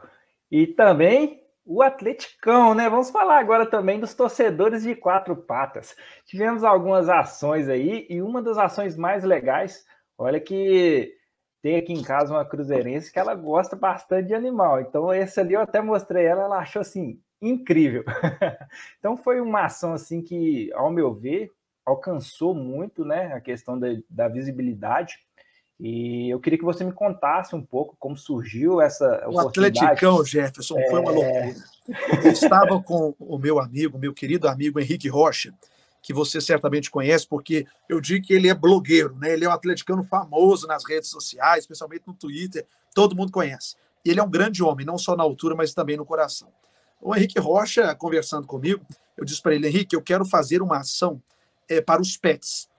E também o Atleticão, né? Vamos falar agora também dos torcedores de quatro patas. Tivemos algumas ações aí e uma das ações mais legais, olha que tem aqui em casa uma cruzeirense que ela gosta bastante de animal. Então esse ali eu até mostrei ela, ela achou assim incrível. então foi uma ação assim que, ao meu ver, alcançou muito, né, a questão da, da visibilidade e eu queria que você me contasse um pouco como surgiu essa o Atleticão, Jefferson, é... foi uma é. loucura. Eu estava com o meu amigo, meu querido amigo Henrique Rocha, que você certamente conhece, porque eu digo que ele é blogueiro, né? Ele é um atleticano famoso nas redes sociais, especialmente no Twitter, todo mundo conhece. E ele é um grande homem, não só na altura, mas também no coração. O Henrique Rocha, conversando comigo, eu disse para ele, Henrique, eu quero fazer uma ação é, para os pets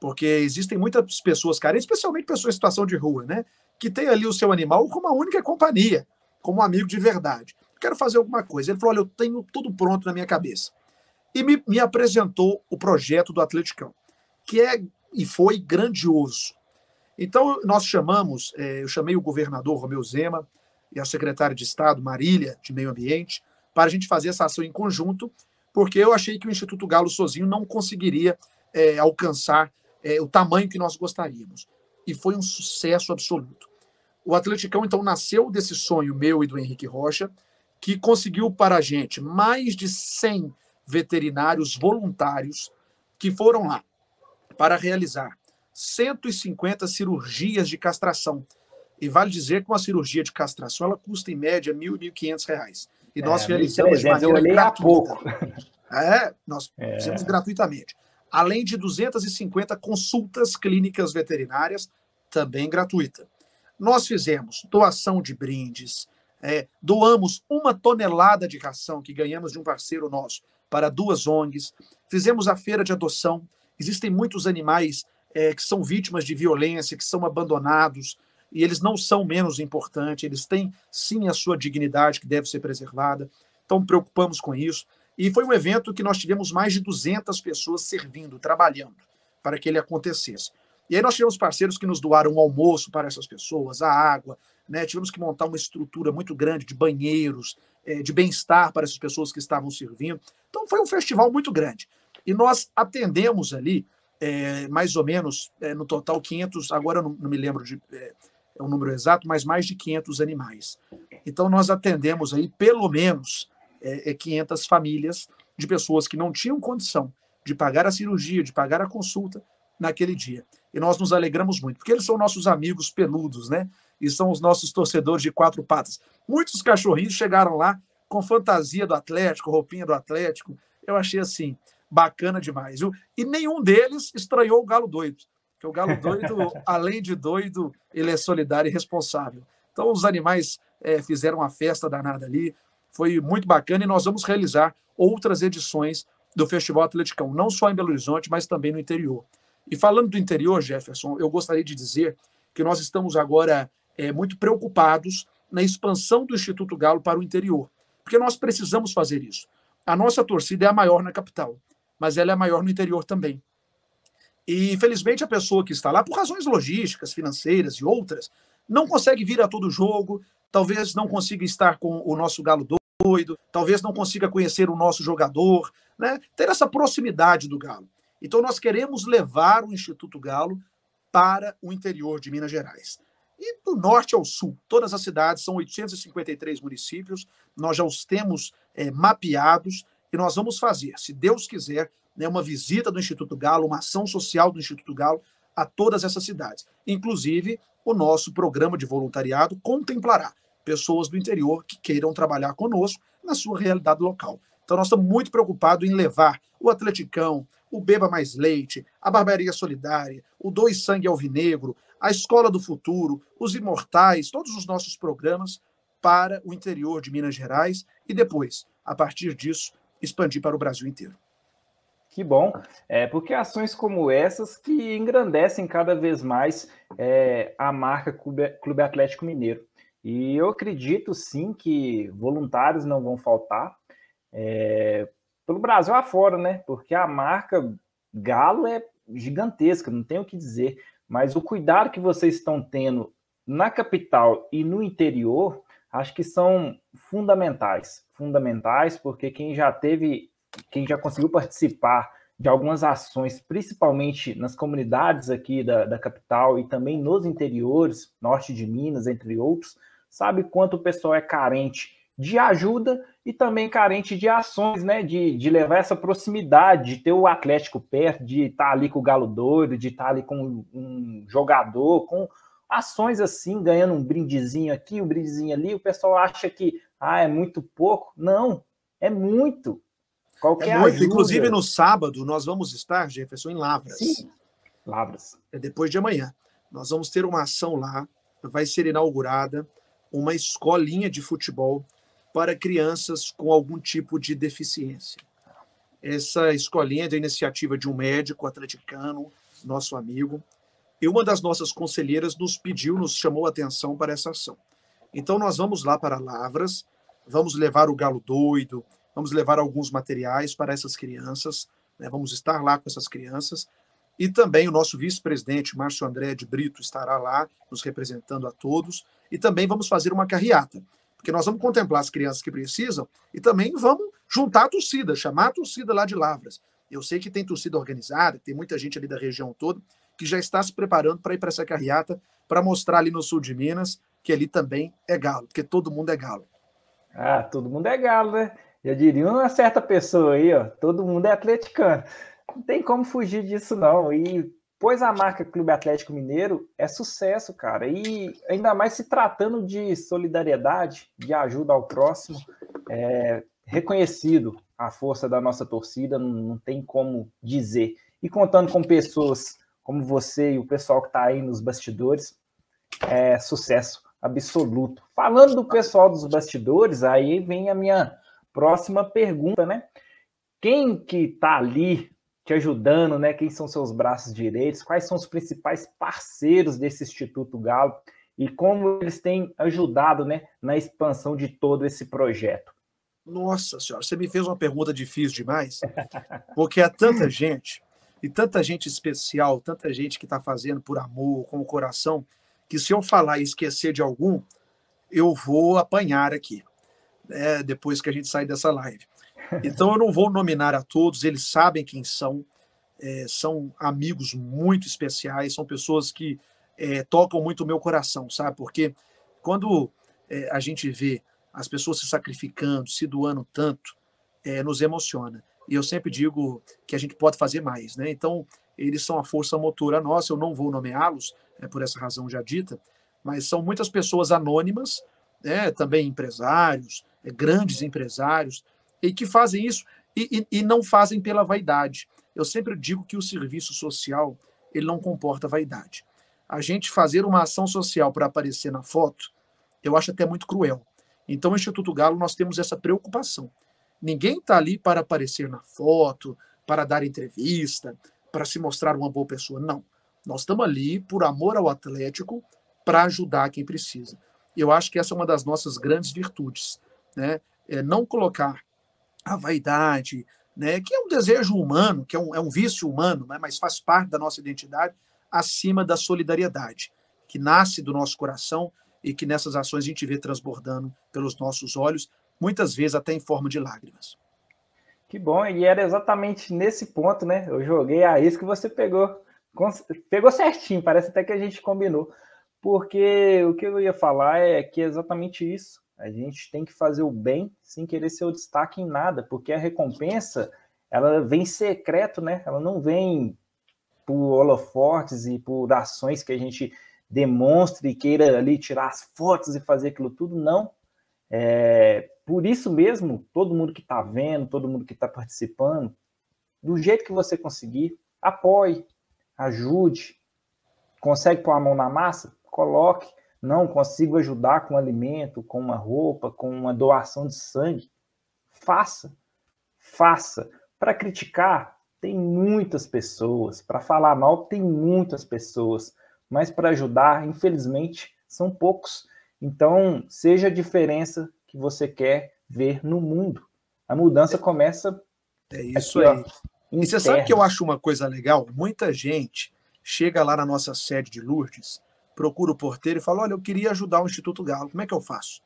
porque existem muitas pessoas carentes, especialmente pessoas em situação de rua, né? Que tem ali o seu animal como a única companhia, como um amigo de verdade. Quero fazer alguma coisa. Ele falou: olha, eu tenho tudo pronto na minha cabeça. E me, me apresentou o projeto do Atleticão, que é e foi grandioso. Então, nós chamamos, é, eu chamei o governador Romeu Zema e a secretária de Estado, Marília, de Meio Ambiente, para a gente fazer essa ação em conjunto, porque eu achei que o Instituto Galo sozinho não conseguiria é, alcançar é, o tamanho que nós gostaríamos. E foi um sucesso absoluto. O Atleticão, então, nasceu desse sonho meu e do Henrique Rocha, que conseguiu para a gente mais de 100 veterinários voluntários que foram lá para realizar 150 cirurgias de castração. E vale dizer que uma cirurgia de castração ela custa em média R$ 1.000, R$ 1.500. E nós é, realizamos de maneira gratuita. É, nós é. fizemos gratuitamente além de 250 consultas clínicas veterinárias, também gratuita. Nós fizemos doação de brindes, é, doamos uma tonelada de ração que ganhamos de um parceiro nosso para duas ONGs, fizemos a feira de adoção. Existem muitos animais é, que são vítimas de violência, que são abandonados, e eles não são menos importantes, eles têm sim a sua dignidade que deve ser preservada. Então, preocupamos com isso. E foi um evento que nós tivemos mais de 200 pessoas servindo, trabalhando para que ele acontecesse. E aí nós tivemos parceiros que nos doaram um almoço para essas pessoas, a água, né? tivemos que montar uma estrutura muito grande de banheiros, é, de bem-estar para essas pessoas que estavam servindo. Então foi um festival muito grande. E nós atendemos ali, é, mais ou menos, é, no total 500, agora não, não me lembro de é, é o número exato, mas mais de 500 animais. Então nós atendemos aí pelo menos é, 500 é famílias de pessoas que não tinham condição de pagar a cirurgia, de pagar a consulta naquele dia. E nós nos alegramos muito, porque eles são nossos amigos peludos, né? E são os nossos torcedores de quatro patas. Muitos cachorrinhos chegaram lá com fantasia do Atlético, roupinha do Atlético. Eu achei assim, bacana demais. Viu? E nenhum deles estranhou o Galo Doido. Porque o Galo Doido, além de doido, ele é solidário e responsável. Então, os animais é, fizeram uma festa danada ali foi muito bacana e nós vamos realizar outras edições do Festival Atleticão, não só em Belo Horizonte, mas também no interior. E falando do interior, Jefferson, eu gostaria de dizer que nós estamos agora é, muito preocupados na expansão do Instituto Galo para o interior, porque nós precisamos fazer isso. A nossa torcida é a maior na capital, mas ela é a maior no interior também. E, infelizmente, a pessoa que está lá, por razões logísticas, financeiras e outras, não consegue vir a todo jogo, talvez não consiga estar com o nosso Galo doido, talvez não consiga conhecer o nosso jogador, né? ter essa proximidade do Galo. Então, nós queremos levar o Instituto Galo para o interior de Minas Gerais. E do norte ao sul, todas as cidades, são 853 municípios, nós já os temos é, mapeados e nós vamos fazer, se Deus quiser, né, uma visita do Instituto Galo, uma ação social do Instituto Galo a todas essas cidades. Inclusive, o nosso programa de voluntariado contemplará pessoas do interior que queiram trabalhar conosco na sua realidade local. Então, nós estamos muito preocupados em levar o Atleticão, o Beba Mais Leite, a Barbearia Solidária, o Dois Sangue Alvinegro, a Escola do Futuro, os Imortais, todos os nossos programas para o interior de Minas Gerais e depois, a partir disso, expandir para o Brasil inteiro. Que bom, é porque ações como essas que engrandecem cada vez mais é, a marca Clube, Clube Atlético Mineiro. E eu acredito sim que voluntários não vão faltar é, pelo Brasil afora, né? Porque a marca Galo é gigantesca, não tenho o que dizer. Mas o cuidado que vocês estão tendo na capital e no interior, acho que são fundamentais. fundamentais, porque quem já teve, quem já conseguiu participar de algumas ações, principalmente nas comunidades aqui da, da capital e também nos interiores, norte de Minas, entre outros, sabe quanto o pessoal é carente de ajuda e também carente de ações, né? De, de levar essa proximidade, de ter o Atlético perto, de estar ali com o Galo doido, de estar ali com um jogador, com ações assim, ganhando um brindezinho aqui, um brindezinho ali. O pessoal acha que ah, é muito pouco. Não, é muito. Qualquer é muito. Ajuda. Inclusive, no sábado, nós vamos estar, Jefferson, em Lavras. Sim, Lavras. É depois de amanhã. Nós vamos ter uma ação lá, vai ser inaugurada uma escolinha de futebol para crianças com algum tipo de deficiência. Essa escolinha é da iniciativa de um médico atleticano, nosso amigo, e uma das nossas conselheiras nos pediu, nos chamou a atenção para essa ação. Então, nós vamos lá para Lavras, vamos levar o galo doido, vamos levar alguns materiais para essas crianças, né? vamos estar lá com essas crianças, e também o nosso vice-presidente, Márcio André de Brito, estará lá, nos representando a todos, e também vamos fazer uma carreata porque nós vamos contemplar as crianças que precisam e também vamos juntar a torcida, chamar a torcida lá de Lavras. Eu sei que tem torcida organizada, tem muita gente ali da região toda que já está se preparando para ir para essa carreata, para mostrar ali no sul de Minas que ali também é galo, porque todo mundo é galo. Ah, todo mundo é galo, né? Eu diria uma certa pessoa aí, ó, todo mundo é atleticano. Não tem como fugir disso, não. E pois a marca Clube Atlético Mineiro é sucesso, cara. E ainda mais se tratando de solidariedade, de ajuda ao próximo, é reconhecido a força da nossa torcida, não, não tem como dizer. E contando com pessoas como você e o pessoal que está aí nos bastidores, é sucesso absoluto. Falando do pessoal dos bastidores, aí vem a minha próxima pergunta, né? Quem que está ali te ajudando, né? Quem são seus braços direitos? Quais são os principais parceiros desse Instituto Galo e como eles têm ajudado, né, na expansão de todo esse projeto? Nossa senhora, você me fez uma pergunta difícil demais, porque há tanta gente e tanta gente especial, tanta gente que está fazendo por amor, com o coração, que se eu falar e esquecer de algum, eu vou apanhar aqui, né, depois que a gente sair dessa live. Então eu não vou nominar a todos, eles sabem quem são, é, são amigos muito especiais, são pessoas que é, tocam muito o meu coração, sabe? Porque quando é, a gente vê as pessoas se sacrificando, se doando tanto, é, nos emociona. E eu sempre digo que a gente pode fazer mais, né? Então, eles são a força motora nossa, eu não vou nomeá-los, é, por essa razão já dita, mas são muitas pessoas anônimas, né, também empresários, é, grandes empresários, e que fazem isso e, e, e não fazem pela vaidade. Eu sempre digo que o serviço social ele não comporta vaidade. A gente fazer uma ação social para aparecer na foto, eu acho até muito cruel. Então, no Instituto Galo, nós temos essa preocupação. Ninguém está ali para aparecer na foto, para dar entrevista, para se mostrar uma boa pessoa. Não. Nós estamos ali por amor ao Atlético, para ajudar quem precisa. Eu acho que essa é uma das nossas grandes virtudes. Né? É não colocar a vaidade, né, que é um desejo humano, que é um, é um vício humano, né, mas faz parte da nossa identidade, acima da solidariedade, que nasce do nosso coração e que nessas ações a gente vê transbordando pelos nossos olhos, muitas vezes até em forma de lágrimas. Que bom, e era exatamente nesse ponto, né? Eu joguei a isso que você pegou. Pegou certinho, parece até que a gente combinou. Porque o que eu ia falar é que é exatamente isso. A gente tem que fazer o bem sem querer ser o destaque em nada, porque a recompensa ela vem secreto, né? Ela não vem por holofortes e por ações que a gente demonstre e queira ali tirar as fotos e fazer aquilo tudo, não. É, por isso mesmo, todo mundo que está vendo, todo mundo que está participando, do jeito que você conseguir, apoie, ajude. Consegue pôr a mão na massa? Coloque não consigo ajudar com alimento, com uma roupa, com uma doação de sangue, faça. Faça. Para criticar, tem muitas pessoas. Para falar mal, tem muitas pessoas. Mas para ajudar, infelizmente, são poucos. Então, seja a diferença que você quer ver no mundo. A mudança começa. É isso aqui, aí. Ó, e você sabe que eu acho uma coisa legal? Muita gente chega lá na nossa sede de Lourdes procura o porteiro e fala: Olha, eu queria ajudar o Instituto Galo, como é que eu faço?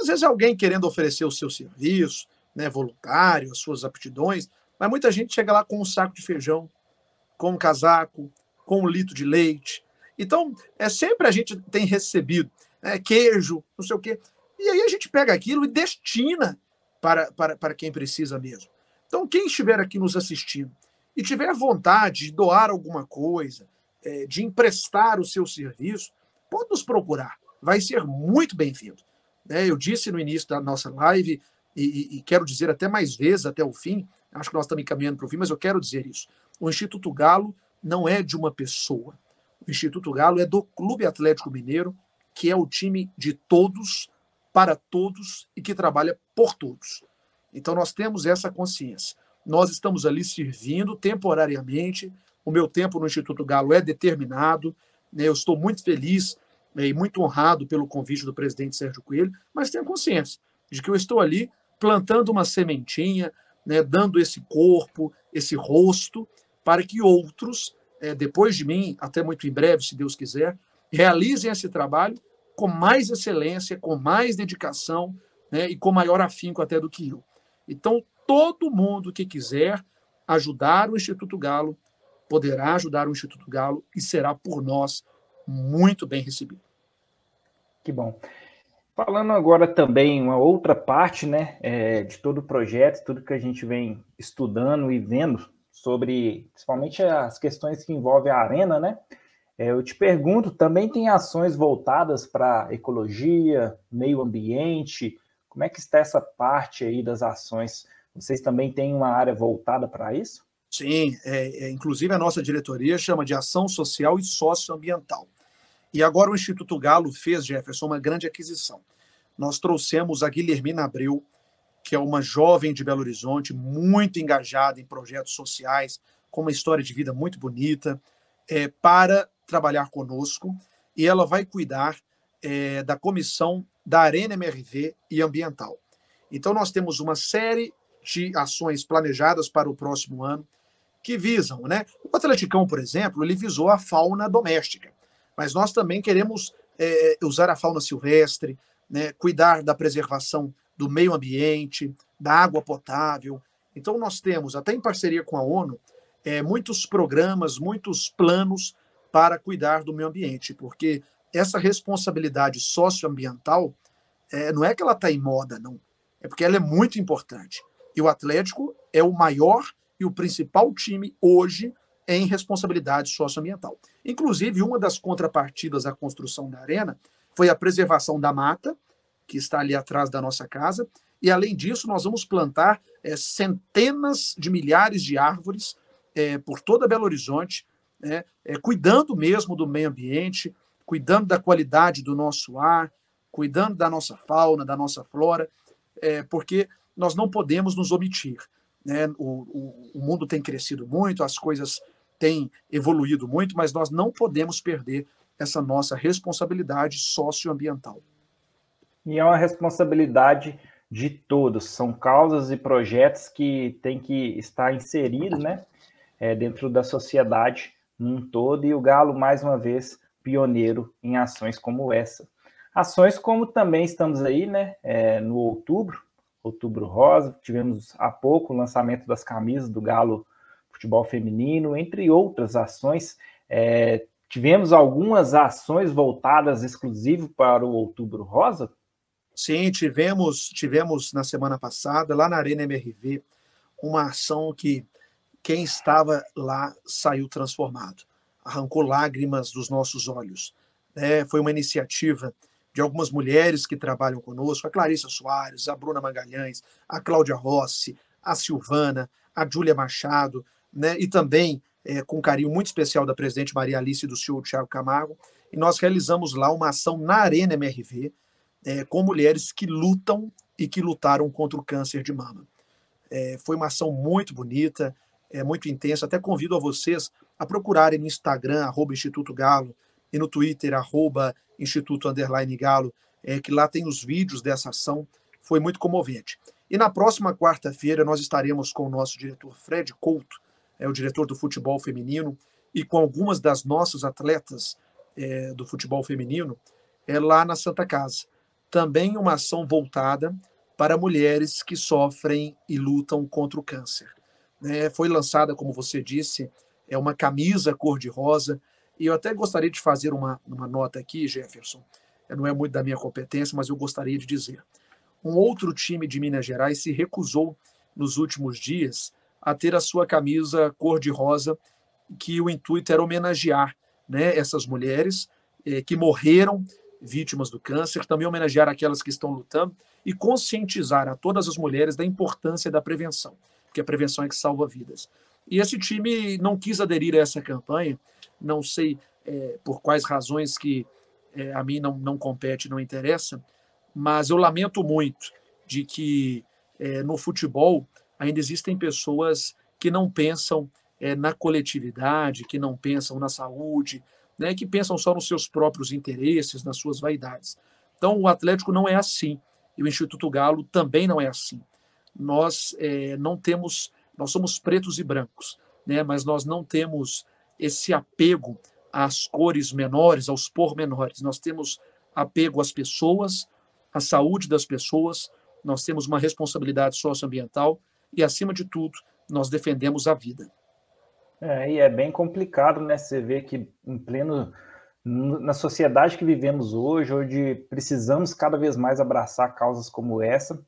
Às vezes alguém querendo oferecer o seu serviço, né, voluntário, as suas aptidões, mas muita gente chega lá com um saco de feijão, com um casaco, com um litro de leite. Então, é sempre a gente tem recebido né, queijo, não sei o quê. E aí a gente pega aquilo e destina para, para, para quem precisa mesmo. Então, quem estiver aqui nos assistindo e tiver vontade de doar alguma coisa, é, de emprestar o seu serviço, pode nos procurar. Vai ser muito bem-vindo. Né? Eu disse no início da nossa live, e, e, quero dizer até mais vezes, até o fim, acho que nós estamos caminhando para o fim, mas eu quero dizer isso. O Instituto Galo não é de uma pessoa. O Instituto Galo é do Clube Atlético Mineiro, que é o time de todos, para todos e que trabalha por todos. Então nós temos essa consciência. Nós estamos ali servindo temporariamente. O meu tempo no Instituto Galo é determinado. Né? Eu estou muito feliz né, e muito honrado pelo convite do presidente Sérgio Coelho, mas tenho consciência de que eu estou ali plantando uma sementinha, né, dando esse corpo, esse rosto, para que outros, é, depois de mim, até muito em breve, se Deus quiser, realizem esse trabalho com mais excelência, com mais dedicação né, e com maior afinco até do que eu. Então, todo mundo que quiser ajudar o Instituto Galo poderá ajudar o Instituto Galo e será por nós muito bem recebido. Que bom. Falando agora também uma outra parte, né, é, de todo o projeto, tudo que a gente vem estudando e vendo sobre, principalmente as questões que envolvem a arena, né? É, eu te pergunto, também tem ações voltadas para ecologia, meio ambiente? Como é que está essa parte aí das ações? Vocês também têm uma área voltada para isso? Sim, é, é, inclusive a nossa diretoria chama de ação social e socioambiental. E agora o Instituto Galo fez, Jefferson, uma grande aquisição. Nós trouxemos a Guilhermina Abreu, que é uma jovem de Belo Horizonte, muito engajada em projetos sociais, com uma história de vida muito bonita, é, para trabalhar conosco. E ela vai cuidar é, da comissão da Arena MRV e ambiental. Então, nós temos uma série de ações planejadas para o próximo ano que visam, né? O Atleticão, por exemplo, ele visou a fauna doméstica mas nós também queremos é, usar a fauna silvestre, né, cuidar da preservação do meio ambiente, da água potável. Então, nós temos, até em parceria com a ONU, é, muitos programas, muitos planos para cuidar do meio ambiente, porque essa responsabilidade socioambiental é, não é que ela está em moda, não. É porque ela é muito importante. E o Atlético é o maior e o principal time hoje em responsabilidade socioambiental. Inclusive, uma das contrapartidas à construção da arena foi a preservação da mata, que está ali atrás da nossa casa, e além disso, nós vamos plantar é, centenas de milhares de árvores é, por toda Belo Horizonte, é, cuidando mesmo do meio ambiente, cuidando da qualidade do nosso ar, cuidando da nossa fauna, da nossa flora, é, porque nós não podemos nos omitir. Né? O, o, o mundo tem crescido muito, as coisas tem evoluído muito, mas nós não podemos perder essa nossa responsabilidade socioambiental. E é uma responsabilidade de todos, são causas e projetos que têm que estar inseridos né, é, dentro da sociedade num todo, e o Galo, mais uma vez, pioneiro em ações como essa. Ações como também estamos aí né, é, no outubro, outubro rosa, tivemos há pouco o lançamento das camisas do Galo futebol feminino, entre outras ações. É, tivemos algumas ações voltadas exclusivo para o Outubro Rosa? Sim, tivemos, tivemos na semana passada, lá na Arena MRV, uma ação que quem estava lá saiu transformado, arrancou lágrimas dos nossos olhos. É, foi uma iniciativa de algumas mulheres que trabalham conosco, a Clarissa Soares, a Bruna Magalhães, a Cláudia Rossi, a Silvana, a Júlia Machado, né, e também é, com carinho muito especial da presidente Maria Alice e do senhor Tiago Camargo, e nós realizamos lá uma ação na Arena MRV é, com mulheres que lutam e que lutaram contra o câncer de mama. É, foi uma ação muito bonita, é, muito intensa. Até convido a vocês a procurarem no Instagram, arroba Instituto Galo, e no Twitter, arroba Instituto Underline Galo, é, que lá tem os vídeos dessa ação. Foi muito comovente. E na próxima quarta-feira nós estaremos com o nosso diretor Fred Couto, é o diretor do futebol feminino, e com algumas das nossas atletas é, do futebol feminino é, lá na Santa Casa, também uma ação voltada para mulheres que sofrem e lutam contra o câncer. Né? Foi lançada, como você disse, é uma camisa cor-de-rosa, e eu até gostaria de fazer uma, uma nota aqui, Jefferson, não é muito da minha competência, mas eu gostaria de dizer. Um outro time de Minas Gerais se recusou nos últimos dias a ter a sua camisa cor-de-rosa, que o intuito era homenagear né, essas mulheres eh, que morreram vítimas do câncer, também homenagear aquelas que estão lutando e conscientizar a todas as mulheres da importância da prevenção, porque a prevenção é que salva vidas. E esse time não quis aderir a essa campanha, não sei é, por quais razões que é, a mim não, não compete, não interessa, mas eu lamento muito de que é, no futebol ainda existem pessoas que não pensam é, na coletividade, que não pensam na saúde, né, que pensam só nos seus próprios interesses, nas suas vaidades. Então, o Atlético não é assim, e o Instituto Galo também não é assim. Nós é, não temos, nós somos pretos e brancos, né, mas nós não temos esse apego às cores menores, aos pormenores. Nós temos apego às pessoas, à saúde das pessoas, nós temos uma responsabilidade socioambiental e, acima de tudo, nós defendemos a vida. É, e é bem complicado, né? Você vê que em pleno na sociedade que vivemos hoje, onde precisamos cada vez mais abraçar causas como essa,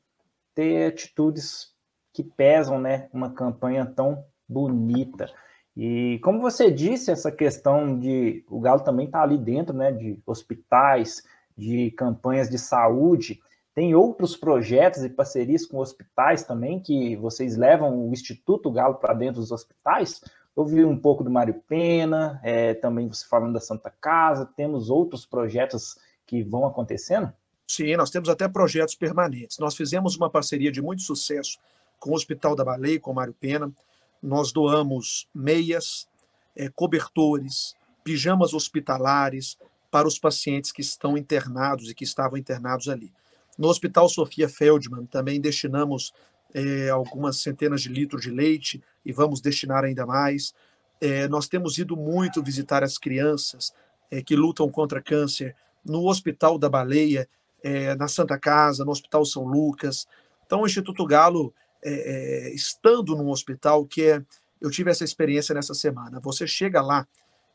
ter atitudes que pesam, né? Uma campanha tão bonita. E como você disse, essa questão de o Galo também está ali dentro, né? De hospitais, de campanhas de saúde. Tem outros projetos e parcerias com hospitais também que vocês levam o Instituto Galo para dentro dos hospitais? Eu vi um pouco do Mário Pena, é, também você falando da Santa Casa, temos outros projetos que vão acontecendo? Sim, nós temos até projetos permanentes. Nós fizemos uma parceria de muito sucesso com o Hospital da Baleia, com o Mário Pena. Nós doamos meias, é, cobertores, pijamas hospitalares para os pacientes que estão internados e que estavam internados ali. No Hospital Sofia Feldman também destinamos é, algumas centenas de litros de leite e vamos destinar ainda mais. É, nós temos ido muito visitar as crianças é, que lutam contra câncer no Hospital da Baleia, é, na Santa Casa, no Hospital São Lucas. Então, o Instituto Galo, é, é, estando num hospital que é. Eu tive essa experiência nessa semana. Você chega lá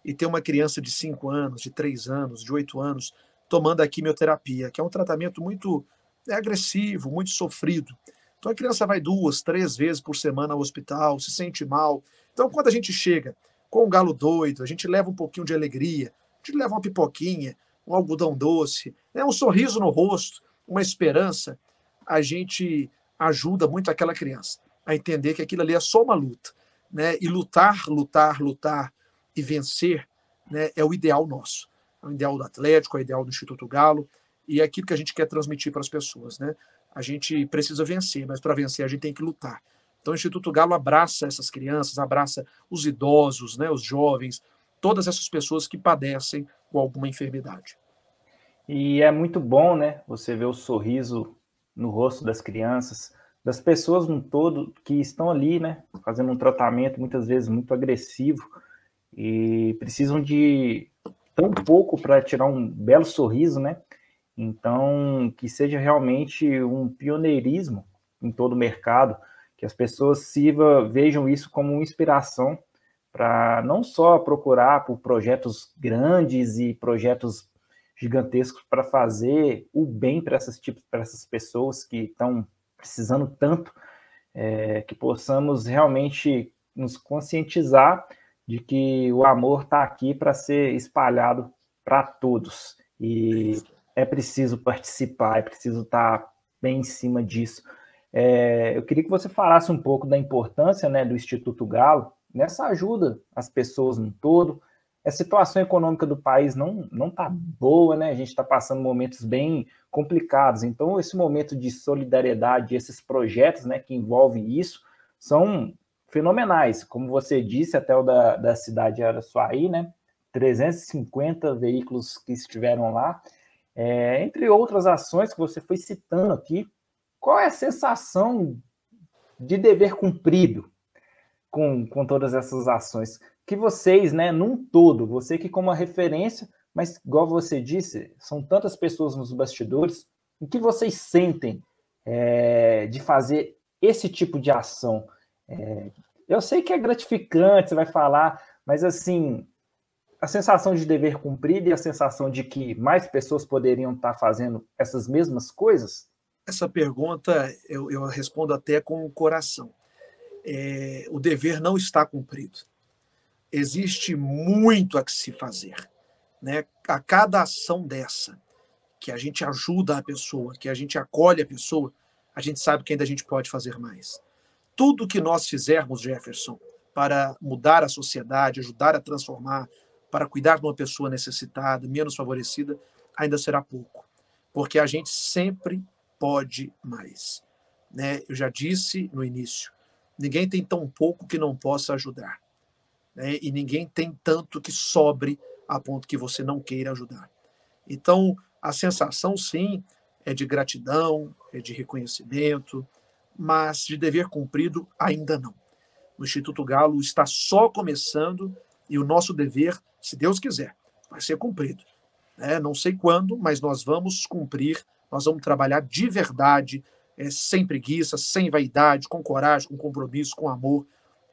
e tem uma criança de 5 anos, de 3 anos, de 8 anos, tomando a quimioterapia, que é um tratamento muito agressivo, muito sofrido. Então a criança vai duas, três vezes por semana ao hospital, se sente mal. Então quando a gente chega com o galo doido, a gente leva um pouquinho de alegria, a gente leva uma pipoquinha, um algodão doce, né, um sorriso no rosto, uma esperança, a gente ajuda muito aquela criança a entender que aquilo ali é só uma luta. Né? E lutar, lutar, lutar e vencer né, é o ideal nosso. É o ideal do Atlético, é o ideal do Instituto Galo, e é aquilo que a gente quer transmitir para as pessoas. Né? a gente precisa vencer, mas para vencer a gente tem que lutar. Então o Instituto Galo abraça essas crianças, abraça os idosos, né, os jovens, todas essas pessoas que padecem com alguma enfermidade. E é muito bom, né, você ver o sorriso no rosto das crianças, das pessoas no todo que estão ali, né, fazendo um tratamento muitas vezes muito agressivo e precisam de tão pouco para tirar um belo sorriso, né? Então, que seja realmente um pioneirismo em todo o mercado, que as pessoas sirva, vejam isso como inspiração para não só procurar por projetos grandes e projetos gigantescos para fazer o bem para essas tipos, essas pessoas que estão precisando tanto, é, que possamos realmente nos conscientizar de que o amor está aqui para ser espalhado para todos. E é preciso participar, é preciso estar bem em cima disso. É, eu queria que você falasse um pouco da importância né, do Instituto Galo nessa ajuda às pessoas no todo. A situação econômica do país não não está boa, né? A gente está passando momentos bem complicados. Então, esse momento de solidariedade, esses projetos né, que envolvem isso, são fenomenais. Como você disse, até o da, da cidade de Araçuaí, né? 350 veículos que estiveram lá. É, entre outras ações que você foi citando aqui, qual é a sensação de dever cumprido com, com todas essas ações? Que vocês, né, num todo, você que como uma referência, mas igual você disse, são tantas pessoas nos bastidores, O que vocês sentem é, de fazer esse tipo de ação? É, eu sei que é gratificante, você vai falar, mas assim, a sensação de dever cumprido e a sensação de que mais pessoas poderiam estar fazendo essas mesmas coisas? Essa pergunta eu, eu respondo até com o coração. É, o dever não está cumprido. Existe muito a que se fazer. Né? A cada ação dessa, que a gente ajuda a pessoa, que a gente acolhe a pessoa, a gente sabe que ainda a gente pode fazer mais. Tudo que nós fizermos, Jefferson, para mudar a sociedade, ajudar a transformar, para cuidar de uma pessoa necessitada, menos favorecida, ainda será pouco, porque a gente sempre pode mais. Né? Eu já disse no início, ninguém tem tão pouco que não possa ajudar, né? e ninguém tem tanto que sobre a ponto que você não queira ajudar. Então, a sensação, sim, é de gratidão, é de reconhecimento, mas de dever cumprido, ainda não. O Instituto Galo está só começando e o nosso dever se Deus quiser, vai ser cumprido. É, não sei quando, mas nós vamos cumprir, nós vamos trabalhar de verdade, é, sem preguiça, sem vaidade, com coragem, com compromisso, com amor,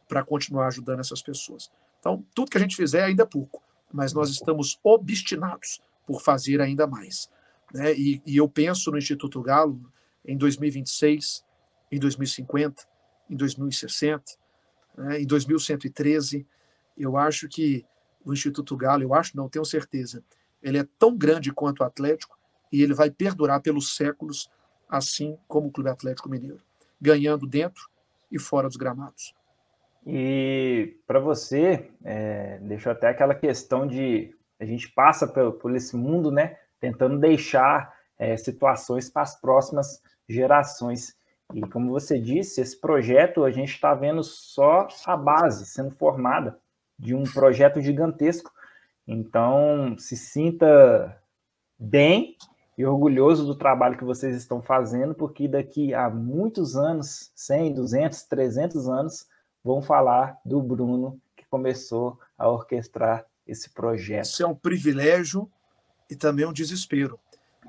para continuar ajudando essas pessoas. Então, tudo que a gente fizer ainda é pouco, mas nós estamos obstinados por fazer ainda mais. Né? E, e eu penso no Instituto Galo em 2026, em 2050, em 2060, né? em 2113. Eu acho que o Instituto Galo, eu acho, não tenho certeza, ele é tão grande quanto o Atlético e ele vai perdurar pelos séculos, assim como o Clube Atlético Mineiro, ganhando dentro e fora dos gramados. E para você, é, deixou até aquela questão de a gente passa por, por esse mundo, né, tentando deixar é, situações para as próximas gerações. E como você disse, esse projeto a gente está vendo só a base sendo formada de um projeto gigantesco. Então, se sinta bem e orgulhoso do trabalho que vocês estão fazendo, porque daqui a muitos anos 100, 200, 300 anos vão falar do Bruno que começou a orquestrar esse projeto. Isso é um privilégio e também um desespero,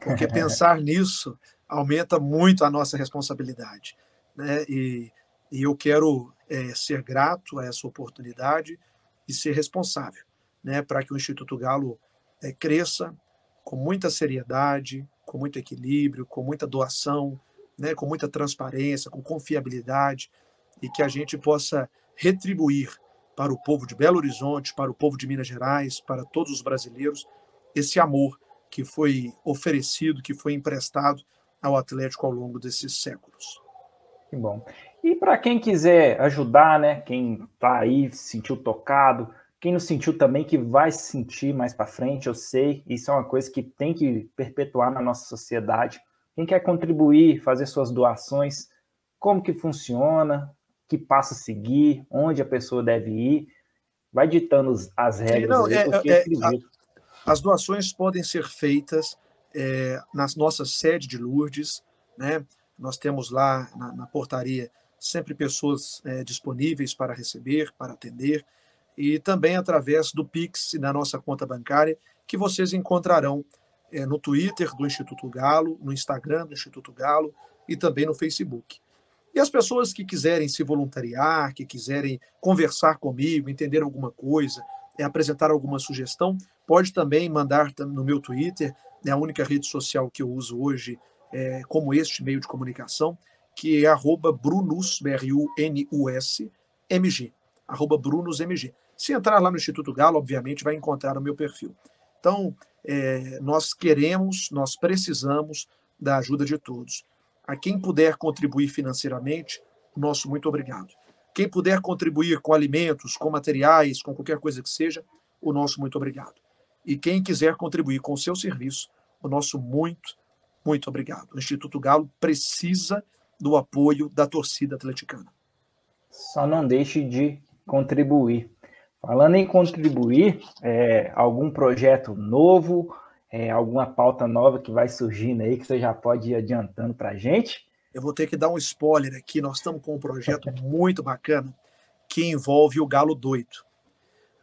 porque pensar nisso aumenta muito a nossa responsabilidade. Né? E, e eu quero é, ser grato a essa oportunidade e ser responsável, né, para que o Instituto Galo é, cresça com muita seriedade, com muito equilíbrio, com muita doação, né, com muita transparência, com confiabilidade e que a gente possa retribuir para o povo de Belo Horizonte, para o povo de Minas Gerais, para todos os brasileiros, esse amor que foi oferecido, que foi emprestado ao Atlético ao longo desses séculos. Que bom. E para quem quiser ajudar, né? Quem está aí, se sentiu tocado, quem não sentiu também que vai se sentir mais para frente, eu sei, isso é uma coisa que tem que perpetuar na nossa sociedade. Quem quer contribuir, fazer suas doações, como que funciona, que passo seguir, onde a pessoa deve ir, vai ditando as regras. Não, aí, é, é, a, as doações podem ser feitas é, na nossa sede de Lourdes, né? Nós temos lá na, na portaria sempre pessoas é, disponíveis para receber, para atender, e também através do Pix e da nossa conta bancária, que vocês encontrarão é, no Twitter do Instituto Galo, no Instagram do Instituto Galo e também no Facebook. E as pessoas que quiserem se voluntariar, que quiserem conversar comigo, entender alguma coisa, é, apresentar alguma sugestão, pode também mandar no meu Twitter, é a única rede social que eu uso hoje é, como este meio de comunicação, que é arroba Brunus, B-R-U-N-U-S, MG, arroba Brunus. Se entrar lá no Instituto Galo, obviamente vai encontrar o meu perfil. Então, é, nós queremos, nós precisamos da ajuda de todos. A quem puder contribuir financeiramente, nosso muito obrigado. Quem puder contribuir com alimentos, com materiais, com qualquer coisa que seja, o nosso muito obrigado. E quem quiser contribuir com o seu serviço, o nosso muito, muito obrigado. O Instituto Galo precisa do apoio da torcida atleticana. Só não deixe de contribuir. Falando em contribuir, é, algum projeto novo, é, alguma pauta nova que vai surgindo aí que você já pode ir adiantando para a gente? Eu vou ter que dar um spoiler aqui. Nós estamos com um projeto muito bacana que envolve o Galo Doido.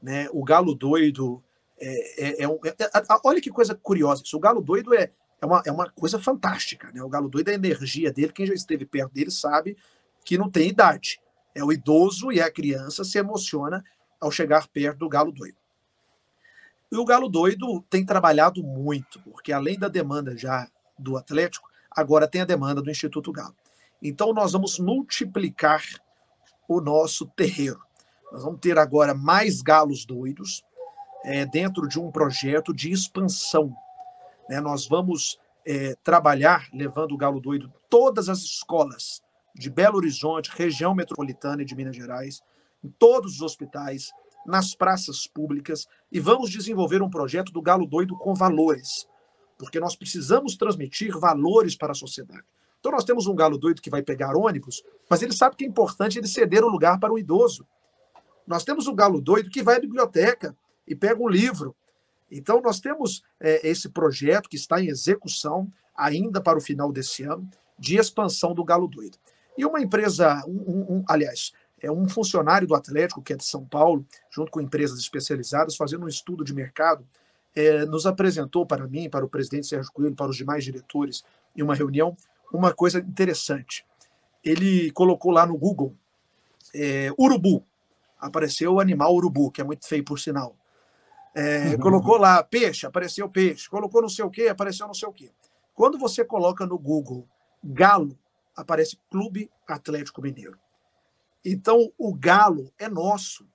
Né? O Galo Doido é, é, é um. É, é olha que coisa curiosa. O Galo Doido é, é uma, é uma coisa fantástica. Né? O galo doido, a energia dele, quem já esteve perto dele sabe que não tem idade. É o idoso e a criança se emociona ao chegar perto do galo doido. E o Galo Doido tem trabalhado muito, porque além da demanda já do Atlético, agora tem a demanda do Instituto Galo. Então nós vamos multiplicar o nosso terreiro. Nós vamos ter agora mais galos doidos é, dentro de um projeto de expansão. Né? Nós vamos é, trabalhar levando o galo doido todas as escolas de Belo Horizonte, região metropolitana e de Minas Gerais, em todos os hospitais, nas praças públicas e vamos desenvolver um projeto do Galo Doido com valores, porque nós precisamos transmitir valores para a sociedade. Então nós temos um galo doido que vai pegar ônibus, mas ele sabe que é importante ele ceder o lugar para o idoso. Nós temos um galo doido que vai à biblioteca e pega um livro. Então nós temos é, esse projeto que está em execução ainda para o final desse ano de expansão do galo doido. E uma empresa, um, aliás, é um funcionário do Atlético, que é de São Paulo, junto com empresas especializadas, fazendo um estudo de mercado, é, nos apresentou para mim, para o presidente Sérgio Coelho, para os demais diretores, em uma reunião, uma coisa interessante. Ele colocou lá no Google é, urubu. Apareceu o animal urubu, que é muito feio por sinal. É, uhum. Colocou lá peixe, apareceu peixe. Colocou não sei o que, apareceu não sei o que. Quando você coloca no Google galo, aparece Clube Atlético Mineiro. Então, o galo é nosso.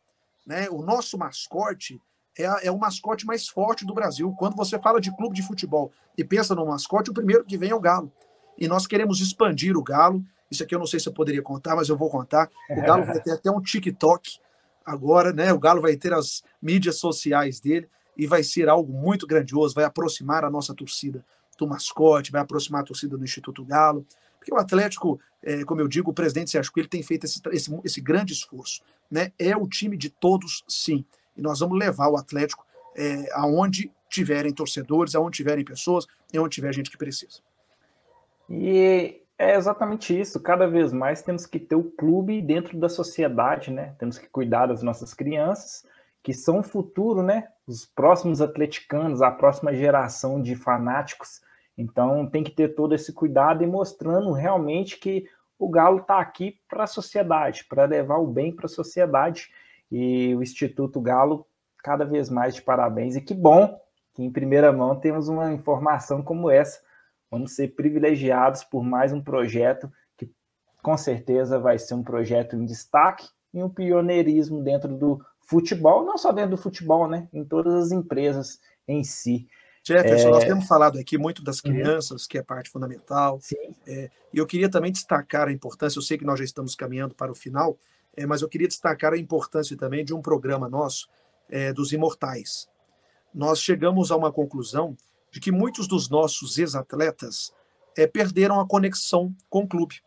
Né? O nosso mascote é, é o mascote mais forte do Brasil. Quando você fala de clube de futebol e pensa no mascote, o primeiro que vem é o galo. E nós queremos expandir o galo. Isso aqui eu não sei se eu poderia contar, mas eu vou contar. O galo vai ter até um TikTok agora, né? O galo vai ter as mídias sociais dele e vai ser algo muito grandioso, vai aproximar a nossa torcida do mascote, vai aproximar a torcida do Instituto Galo. Porque o Atlético, é, como eu digo, o presidente Sérgio Coelho tem feito esse, esse, esse, grande esforço. Né? É o time de todos, sim. E nós vamos levar o Atlético é, aonde tiverem torcedores, aonde tiverem pessoas e onde tiver gente que precisa. E é exatamente isso. Cada vez mais temos que ter o clube dentro da sociedade, né? Temos que cuidar das nossas crianças, que são o futuro, né? Os próximos atleticanos, a próxima geração de fanáticos então tem que ter todo esse cuidado e mostrando realmente que o Galo está aqui para a sociedade, para levar o bem para a sociedade. E o Instituto Galo, cada vez mais de parabéns. E que bom que em primeira mão temos uma informação como essa. Vamos ser privilegiados por mais um projeto que com certeza vai ser um projeto em destaque e um pioneirismo dentro do futebol, não só dentro do futebol, né? Em todas as empresas em si. Jefferson, é... nós temos falado aqui muito das uhum. crianças, que é parte fundamental. É, e eu queria também destacar a importância, eu sei que nós já estamos caminhando para o final, é, mas eu queria destacar a importância também de um programa nosso, é, dos Imortais. Nós chegamos a uma conclusão de que muitos dos nossos ex-atletas é, perderam a conexão com o clube.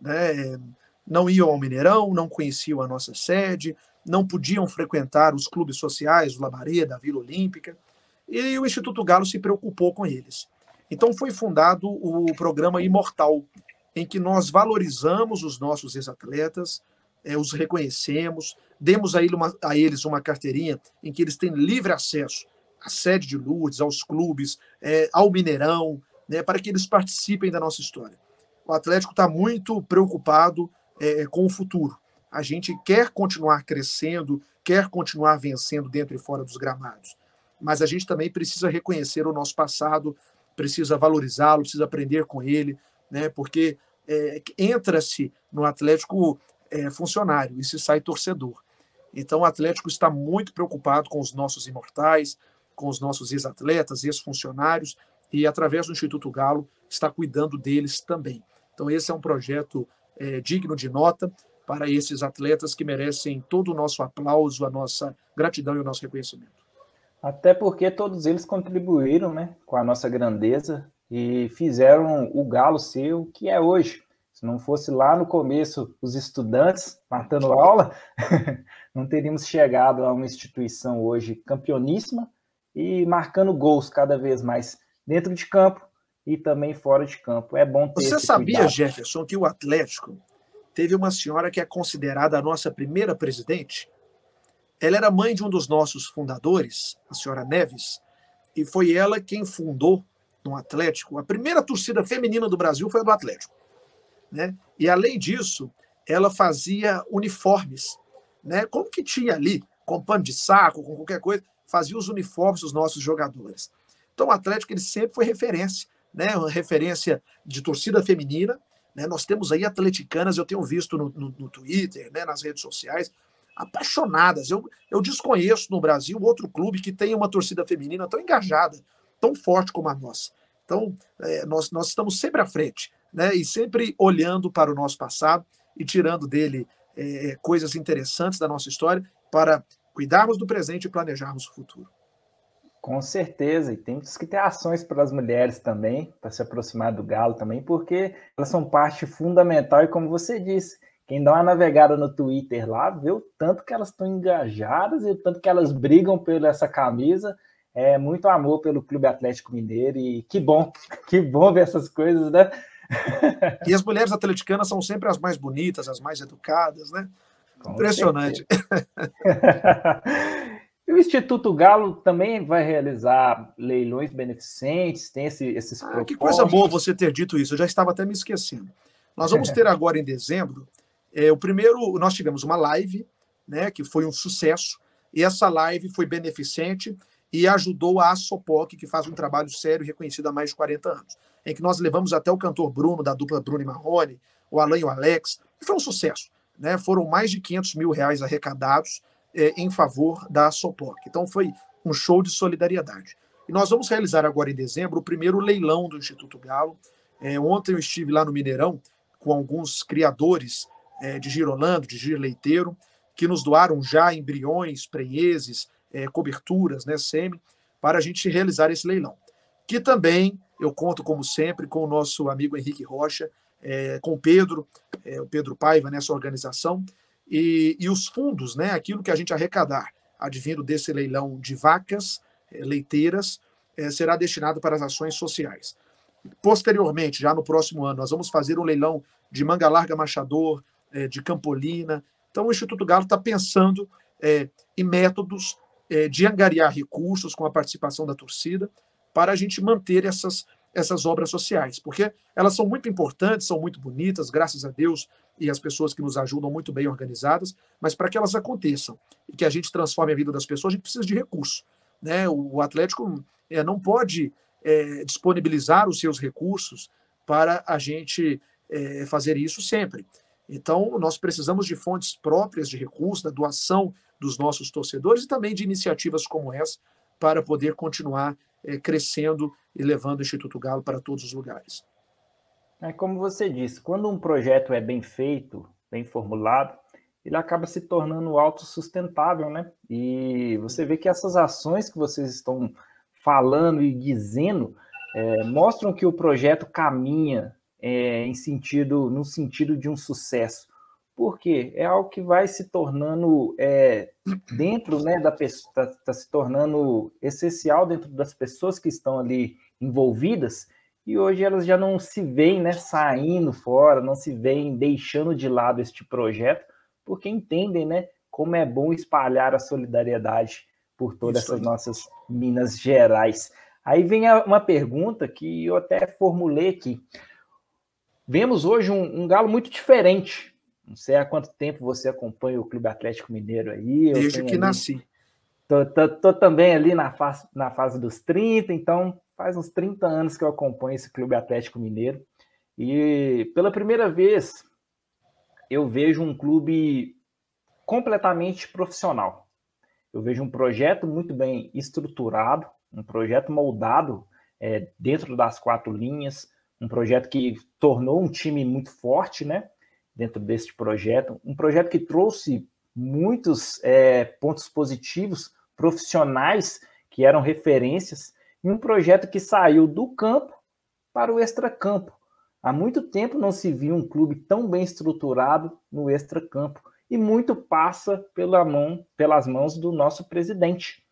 Né? Não iam ao Mineirão, não conheciam a nossa sede, não podiam frequentar os clubes sociais, o Labareda, a Vila Olímpica e o Instituto Galo se preocupou com eles. Então foi fundado o programa Imortal, em que nós valorizamos os nossos ex-atletas, é, os reconhecemos, demos a, ele uma, a, eles uma carteirinha em que eles têm livre acesso à sede de Lourdes, aos clubes, é, ao Mineirão, né, para que eles participem da nossa história. O Atlético está muito preocupado é, com o futuro. A gente quer continuar crescendo, quer continuar vencendo dentro e fora dos gramados mas a gente também precisa reconhecer o nosso passado, precisa valorizá-lo, precisa aprender com ele, né? Porque é, entra-se no Atlético é, funcionário e se sai torcedor. Então o Atlético está muito preocupado com os nossos imortais, com os nossos ex-atletas, ex-funcionários, e através do Instituto Galo está cuidando deles também. Então esse é um projeto é, digno de nota para esses atletas que merecem todo o nosso aplauso, a nossa gratidão e o nosso reconhecimento. Até porque todos eles contribuíram né, com a nossa grandeza e fizeram o Galo ser o que é hoje. Se não fosse lá no começo os estudantes matando aula, não teríamos chegado a uma instituição hoje campeoníssima e marcando gols cada vez mais dentro de campo e também fora de campo. É bom ter Você sabia, cuidado. Jefferson, que o Atlético teve uma senhora que é considerada a nossa primeira presidente? Ela era mãe de um dos nossos fundadores, a senhora Neves, e foi ela quem fundou, no Atlético, a primeira torcida feminina do Brasil foi a do Atlético. Né? E além disso, ela fazia uniformes, né? Como que tinha ali, com pano de saco, com qualquer coisa, fazia os uniformes dos nossos jogadores. Então o Atlético ele sempre foi referência, né? Uma referência de torcida feminina. Né? Nós temos aí atleticanas, eu tenho visto no, no, no Twitter, né? nas redes sociais, apaixonadas. Eu, eu desconheço no Brasil outro clube que tenha uma torcida feminina tão engajada, tão forte como a nossa. Então, é, nós, nós estamos sempre à frente, né? E sempre olhando para o nosso passado e tirando dele é, coisas interessantes da nossa história para cuidarmos do presente e planejarmos o futuro. Com certeza, e temos que ter ações para as mulheres também, para se aproximar do galo também, porque elas são parte fundamental e como você disse, quem dá uma navegada no Twitter lá, vê o tanto que elas estão engajadas e o tanto que elas brigam por essa camisa. É muito amor pelo Clube Atlético Mineiro e que bom, que bom ver essas coisas, né? E as mulheres atleticanas são sempre as mais bonitas, as mais educadas, né? Com Impressionante. E o Instituto Galo também vai realizar leilões beneficentes, tem esse, esses ah, Que coisa boa você ter dito isso, eu já estava até me esquecendo. Nós vamos ter agora em dezembro, é, o primeiro, nós tivemos uma live, né, que foi um sucesso, e essa live foi beneficente e ajudou a Sopoc, que faz um trabalho sério e reconhecido há mais de 40 anos, em que nós levamos até o cantor Bruno, da dupla Bruno e Marrone, o Alan e o Alex, e foi um sucesso. Né? Foram mais de 500 mil reais arrecadados é, em favor da Sopoc. Então foi um show de solidariedade. E nós vamos realizar agora em dezembro o primeiro leilão do Instituto Galo. É, ontem eu estive lá no Mineirão com alguns criadores é, de girolando, de giro leiteiro, que nos doaram já embriões, prenheses, é, coberturas, né, semi, para a gente realizar esse leilão. Que também eu conto, como sempre, com o nosso amigo Henrique Rocha, é, com o Pedro, é, o Pedro Paiva nessa organização, e, e os fundos, né, aquilo que a gente arrecadar, advindo desse leilão de vacas eh, leiteiras, eh, será destinado para as ações sociais. Posteriormente, já no próximo ano, nós vamos fazer um leilão de manga larga machador, eh, de campolina. Então, o Instituto Galo está pensando em métodos de angariar recursos com a participação da torcida para a gente manter essas, essas obras sociais, porque elas são muito importantes, são muito bonitas, graças a Deus, e as pessoas que nos ajudam muito bem organizadas, mas para que elas aconteçam e que a gente transforme a vida das pessoas, a gente precisa de recursos. Né? O Atlético é, não pode é, disponibilizar os seus recursos para a gente é, fazer isso sempre. Então, nós precisamos de fontes próprias de recursos, da doação dos nossos torcedores e também de iniciativas como essa para poder continuar é, crescendo e levando o Instituto Galo para todos os lugares. É como você disse, quando um projeto é bem feito, bem formulado, ele acaba se tornando autossustentável, né? E você vê que essas ações que vocês estão falando e dizendo é, mostram que o projeto caminha é, em sentido, no sentido de um sucesso. Por quê? É algo que vai se tornando é, dentro né, da pessoa, está tá se tornando essencial dentro das pessoas que estão ali envolvidas e hoje elas já não se veem né, saindo fora, não se veem deixando de lado este projeto, porque entendem né, como é bom espalhar a solidariedade por todas Isso essas nossas Minas Gerais. Aí vem uma pergunta que eu até formulei aqui. Vemos hoje um, um galo muito diferente. Não sei há quanto tempo você acompanha o Clube Atlético Mineiro aí. Desde que ali, nasci. Tô, tô, tô, também ali na fase, na fase dos 30, então faz uns 30 anos que eu acompanho esse Clube Atlético Mineiro. E pela primeira vez eu vejo um clube completamente profissional. Eu vejo um projeto muito bem estruturado, um projeto moldado é, dentro das quatro linhas, um projeto que tornou um time muito forte, né? Dentro deste projeto, um projeto que trouxe muitos é, pontos positivos, profissionais que eram referências em um projeto que saiu do campo para o extracampo. Há muito tempo não se viu um clube tão bem estruturado no extracampo e muito passa pela mão, pelas mãos do nosso presidente.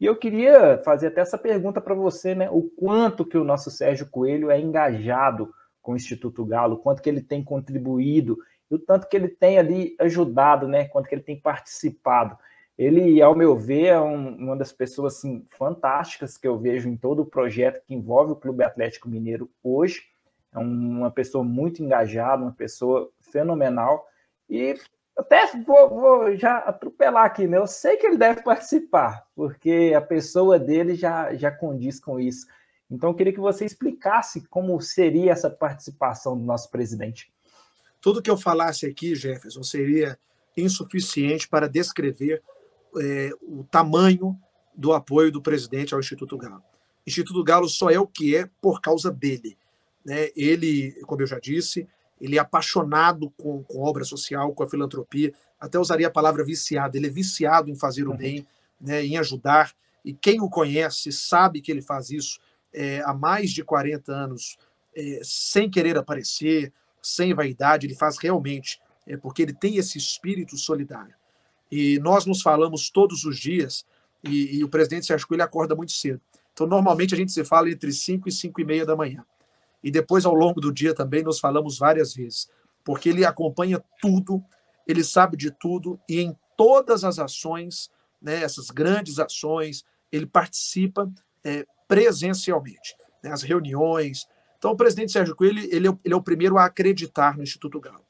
E eu queria fazer até essa pergunta para você, né? O quanto que o nosso Sérgio Coelho é engajado com o Instituto Galo, quanto que ele tem contribuído, e o tanto que ele tem ali ajudado, né? Quanto que ele tem participado. Ele, ao meu ver, é um, uma das pessoas assim, fantásticas que eu vejo em todo o projeto que envolve o Clube Atlético Mineiro hoje. É uma pessoa muito engajada, uma pessoa fenomenal. E até vou, vou, já atropelar aqui, né? Eu sei que ele deve participar, porque a pessoa dele já, já condiz com isso. Então, eu queria que você explicasse como seria essa participação do nosso presidente. Tudo que eu falasse aqui, Jefferson, seria insuficiente para descrever é, o tamanho do apoio do presidente ao Instituto Galo. O Instituto Galo só é o que é por causa dele. Né? Ele, como eu já disse, ele é apaixonado com, com obra social, com a filantropia, até usaria a palavra viciado, ele é viciado em fazer o bem, né, em ajudar, e quem o conhece sabe que ele faz isso é, há mais de 40 anos, é, sem querer aparecer, sem vaidade, ele faz realmente, é, porque ele tem esse espírito solidário. E nós nos falamos todos os dias, e, e o presidente Sérgio Coelho acorda muito cedo. Então, normalmente a gente se fala entre 5 e 5 e meia da manhã. E depois, ao longo do dia, também nos falamos várias vezes, porque ele acompanha tudo, ele sabe de tudo, e em todas as ações, né, essas grandes ações, ele participa é, presencialmente, né, as reuniões. Então, o presidente Sérgio Coelho ele é, ele é o primeiro a acreditar no Instituto Galo.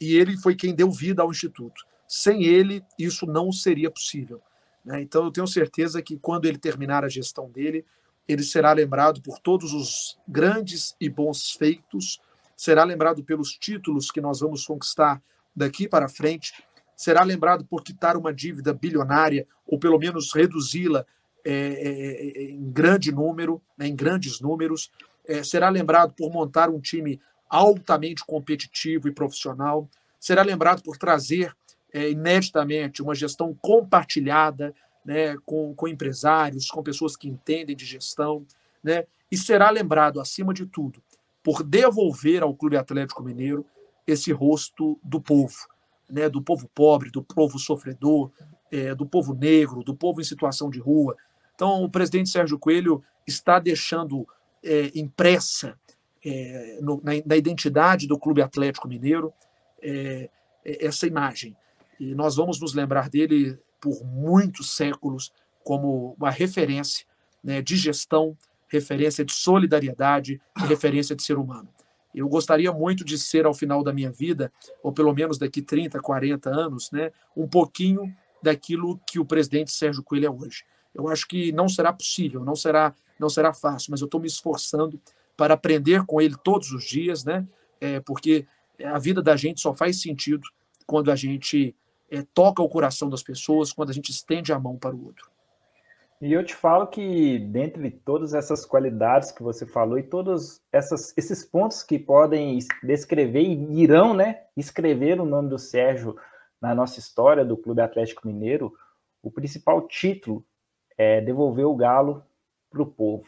E ele foi quem deu vida ao Instituto. Sem ele, isso não seria possível. Né? Então, eu tenho certeza que quando ele terminar a gestão dele, ele será lembrado por todos os grandes e bons feitos, será lembrado pelos títulos que nós vamos conquistar daqui para frente, será lembrado por quitar uma dívida bilionária, ou pelo menos reduzi-la é, é, é em grande número, né, em grandes números, é, será lembrado por montar um time altamente competitivo e profissional, será lembrado por trazer é, ineditamente uma gestão compartilhada, né, com, com empresários, com pessoas que entendem de gestão, né, e será lembrado, acima de tudo, por devolver ao Clube Atlético Mineiro esse rosto do povo, né, do povo pobre, do povo sofredor, é, do povo negro, do povo em situação de rua. Então, o presidente Sérgio Coelho está deixando é, impressa é, no, na, na, identidade do Clube Atlético Mineiro é, é, essa imagem. E nós vamos nos lembrar dele por muitos séculos como uma referência né, de gestão, referência de solidariedade referência de ser humano. Eu gostaria muito de ser, ao final da minha vida, ou pelo menos daqui 30, 40 anos, né, um pouquinho daquilo que o presidente Sérgio Coelho é hoje. Eu acho que não será possível, não será, não será fácil, mas eu estou me esforçando para aprender com ele todos os dias, né? É, porque a vida da gente só faz sentido quando a gente é, toca o coração das pessoas quando a gente estende a mão para o outro. E eu te falo que, dentre todas essas qualidades que você falou e todos essas, esses pontos que podem descrever e irão né, escrever o nome do Sérgio na nossa história do Clube Atlético Mineiro, o principal título é devolver o galo para o povo.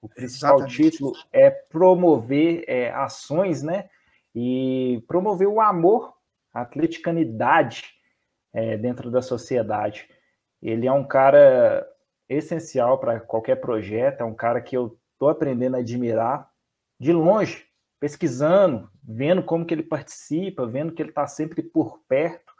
O principal Exatamente. título é promover é, ações, né? E promover o amor, a atleticanidade é, dentro da sociedade. Ele é um cara essencial para qualquer projeto, é um cara que eu estou aprendendo a admirar de longe, pesquisando, vendo como que ele participa, vendo que ele está sempre por perto.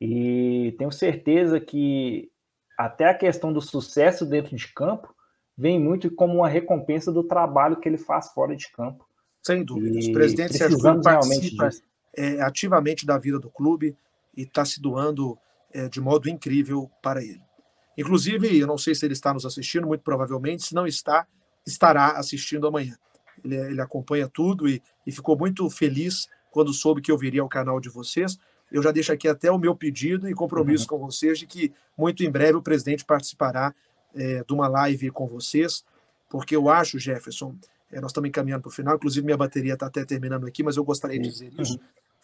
E tenho certeza que até a questão do sucesso dentro de campo vem muito como uma recompensa do trabalho que ele faz fora de campo. Sem dúvida. Os presidentes participam é, ativamente da vida do clube, e está se doando é, de modo incrível para ele. Inclusive, eu não sei se ele está nos assistindo, muito provavelmente, se não está, estará assistindo amanhã. Ele, ele acompanha tudo e, e ficou muito feliz quando soube que eu viria ao canal de vocês. Eu já deixo aqui até o meu pedido e compromisso uhum. com vocês de que muito em breve o presidente participará é, de uma live com vocês, porque eu acho, Jefferson, é, nós estamos encaminhando para o final, inclusive minha bateria está até terminando aqui, mas eu gostaria de dizer isso.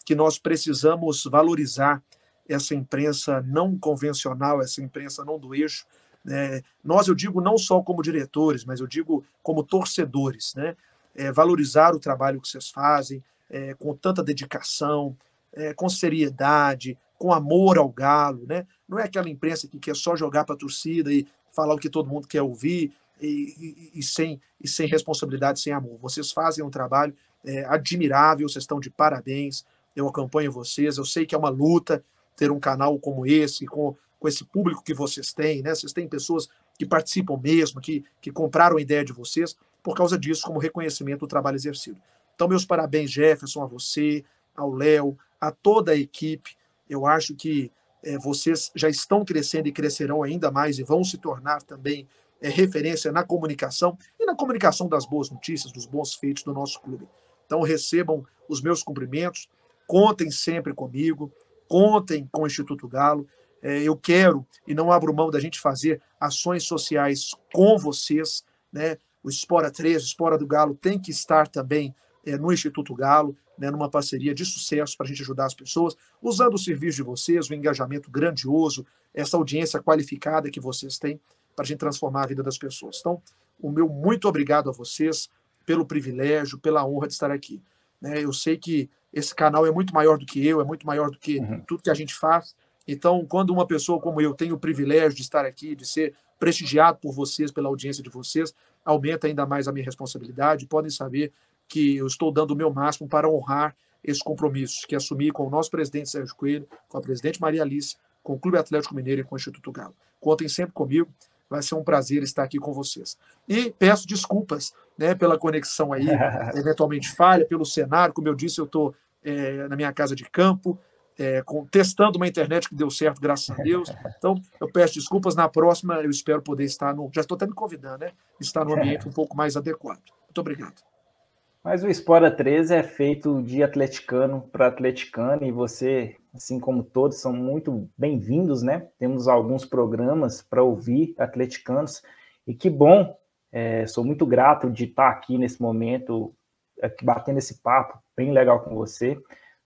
Que nós precisamos valorizar essa imprensa não convencional, essa imprensa não do eixo. Né? Nós, eu digo não só como diretores, mas eu digo como torcedores, né? É, valorizar o trabalho que vocês fazem é, com tanta dedicação, é, com seriedade, com amor ao galo, né? Não é aquela imprensa que quer só jogar para a torcida e falar o que todo mundo quer ouvir e, e, e, sem, e sem responsabilidade, sem amor. Vocês fazem um trabalho é, admirável, vocês estão de parabéns eu acompanho vocês, eu sei que é uma luta ter um canal como esse, com, com esse público que vocês têm, né? Vocês têm pessoas que participam mesmo, que, que compraram a ideia de vocês, por causa disso, como reconhecimento do trabalho exercido. Então, meus parabéns, Jefferson, a você, ao Léo, a toda a equipe. Eu acho que é, vocês já estão crescendo e crescerão ainda mais e vão se tornar também é, referência na comunicação e na comunicação das boas notícias, dos bons feitos do nosso clube. Então, recebam os meus cumprimentos, contem sempre comigo, contem com o Instituto Galo. É, eu quero e não abro mão da gente fazer ações sociais com vocês. Né? O Espora 3, o Espora do Galo, tem que estar também é, no Instituto Galo, né, numa parceria de sucesso para a gente ajudar as pessoas, usando o serviço de vocês, o engajamento grandioso, essa audiência qualificada que vocês têm para a gente transformar a vida das pessoas. Então, o meu muito obrigado a vocês pelo privilégio, pela honra de estar aqui. Né? Eu sei que esse canal é muito maior do que eu, é muito maior do que uhum. tudo que a gente faz. Então, quando uma pessoa como eu tem o privilégio de estar aqui, de ser prestigiado por vocês, pela audiência de vocês, aumenta ainda mais a minha responsabilidade. Podem saber que eu estou dando o meu máximo para honrar esses compromissos que assumi com o nosso presidente Sérgio Coelho, com a presidente Maria Alice, com o Clube Atlético Mineiro e com o Instituto Galo. Contem sempre comigo. Vai ser um prazer estar aqui com vocês. E peço desculpas né, pela conexão aí, eventualmente falha, pelo cenário. Como eu disse, eu estou é, na minha casa de campo, é, com, testando uma internet que deu certo, graças a Deus. Então, eu peço desculpas. Na próxima, eu espero poder estar no. Já estou até me convidando, né? Estar no ambiente um pouco mais adequado. Muito obrigado. Mas o Espora 13 é feito de atleticano para atleticano e você, assim como todos, são muito bem-vindos, né? Temos alguns programas para ouvir atleticanos e que bom, é, sou muito grato de estar aqui nesse momento, batendo esse papo bem legal com você.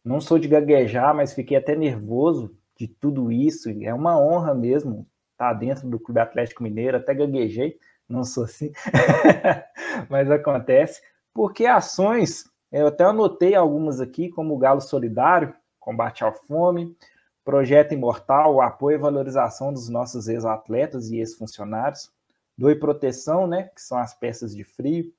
Não sou de gaguejar, mas fiquei até nervoso de tudo isso. É uma honra mesmo estar dentro do Clube Atlético Mineiro, até gaguejei, não sou assim, mas acontece porque ações, eu até anotei algumas aqui, como o Galo Solidário, combate à fome, Projeto Imortal, apoio e valorização dos nossos ex-atletas e ex-funcionários, Doe Proteção, né, que são as peças de frio,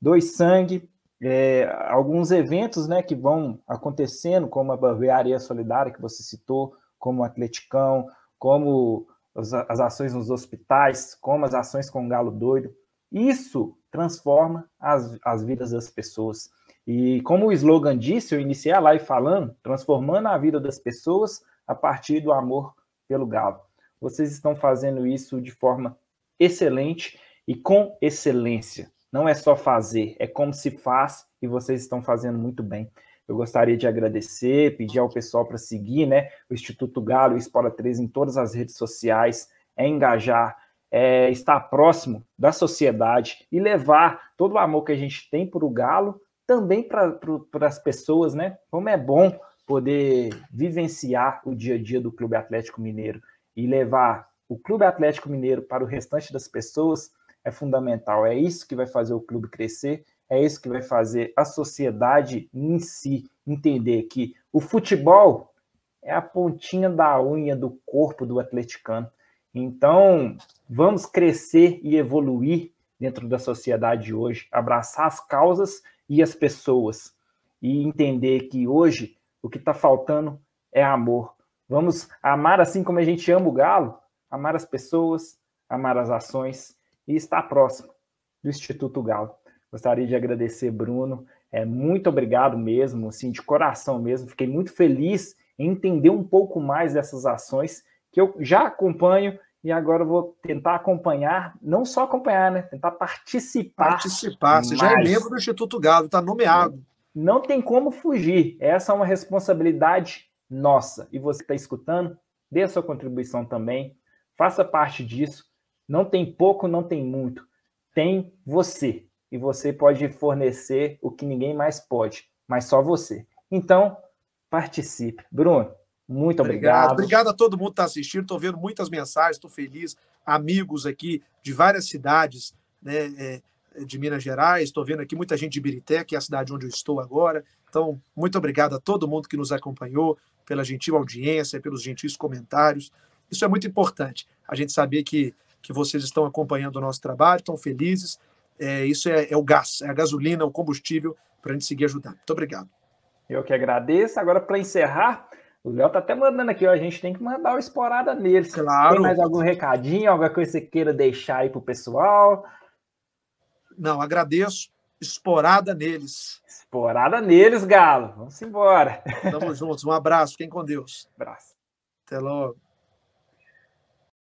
Doe Sangue, é, alguns eventos né, que vão acontecendo, como a Barbearia Solidária, que você citou, como o Atleticão, como as, as ações nos hospitais, como as ações com o Galo Doido. Isso transforma as, as vidas das pessoas. E como o slogan disse, eu iniciei a live falando, transformando a vida das pessoas a partir do amor pelo galo. Vocês estão fazendo isso de forma excelente e com excelência. Não é só fazer, é como se faz e vocês estão fazendo muito bem. Eu gostaria de agradecer, pedir ao pessoal para seguir né, o Instituto Galo e Espora 3 em todas as redes sociais, é engajar, é, estar próximo da sociedade e levar todo o amor que a gente tem para o Galo também para as pessoas, né? Como é bom poder vivenciar o dia a dia do Clube Atlético Mineiro e levar o Clube Atlético Mineiro para o restante das pessoas é fundamental. É isso que vai fazer o clube crescer, é isso que vai fazer a sociedade em si entender que o futebol é a pontinha da unha do corpo do atleticano. Então, vamos crescer e evoluir dentro da sociedade hoje, abraçar as causas e as pessoas e entender que hoje o que está faltando é amor. Vamos amar assim como a gente ama o galo, amar as pessoas, amar as ações e estar próximo do Instituto Galo. Gostaria de agradecer, Bruno. É, muito obrigado mesmo, assim, de coração mesmo. Fiquei muito feliz em entender um pouco mais dessas ações que eu já acompanho e agora vou tentar acompanhar, não só acompanhar, né? Tentar participar. Participar. Você já é membro do Instituto Galo, está nomeado. Não tem como fugir. Essa é uma responsabilidade nossa. E você está escutando? Dê a sua contribuição também. Faça parte disso. Não tem pouco, não tem muito. Tem você. E você pode fornecer o que ninguém mais pode, mas só você. Então, participe. Bruno, muito obrigado. Obrigado, a todo mundo que está assistindo. Estou vendo muitas mensagens, estou feliz. Amigos aqui de várias cidades né, é, de Minas Gerais. Estou vendo aqui muita gente de Birité, que é a cidade onde eu estou agora. Então, muito obrigado a todo mundo que nos acompanhou, pela gentil audiência, pelos gentis comentários. Isso é muito importante, a gente saber que, que vocês estão acompanhando o nosso trabalho, estão felizes. É, isso é, é o gás, é a gasolina, o combustível para a gente seguir ajudando. Muito obrigado. Eu que agradeço. Agora, para encerrar, O Léo tá até mandando aqui, ó. A gente tem que mandar uma esporada neles. Claro. Tem mais algum recadinho, alguma coisa que você queira deixar aí pro pessoal? Não, agradeço. Esporada neles. Esporada neles, Galo. Vamos embora. Tamo juntos. Um abraço. Fiquem com Deus. Abraço. Até logo.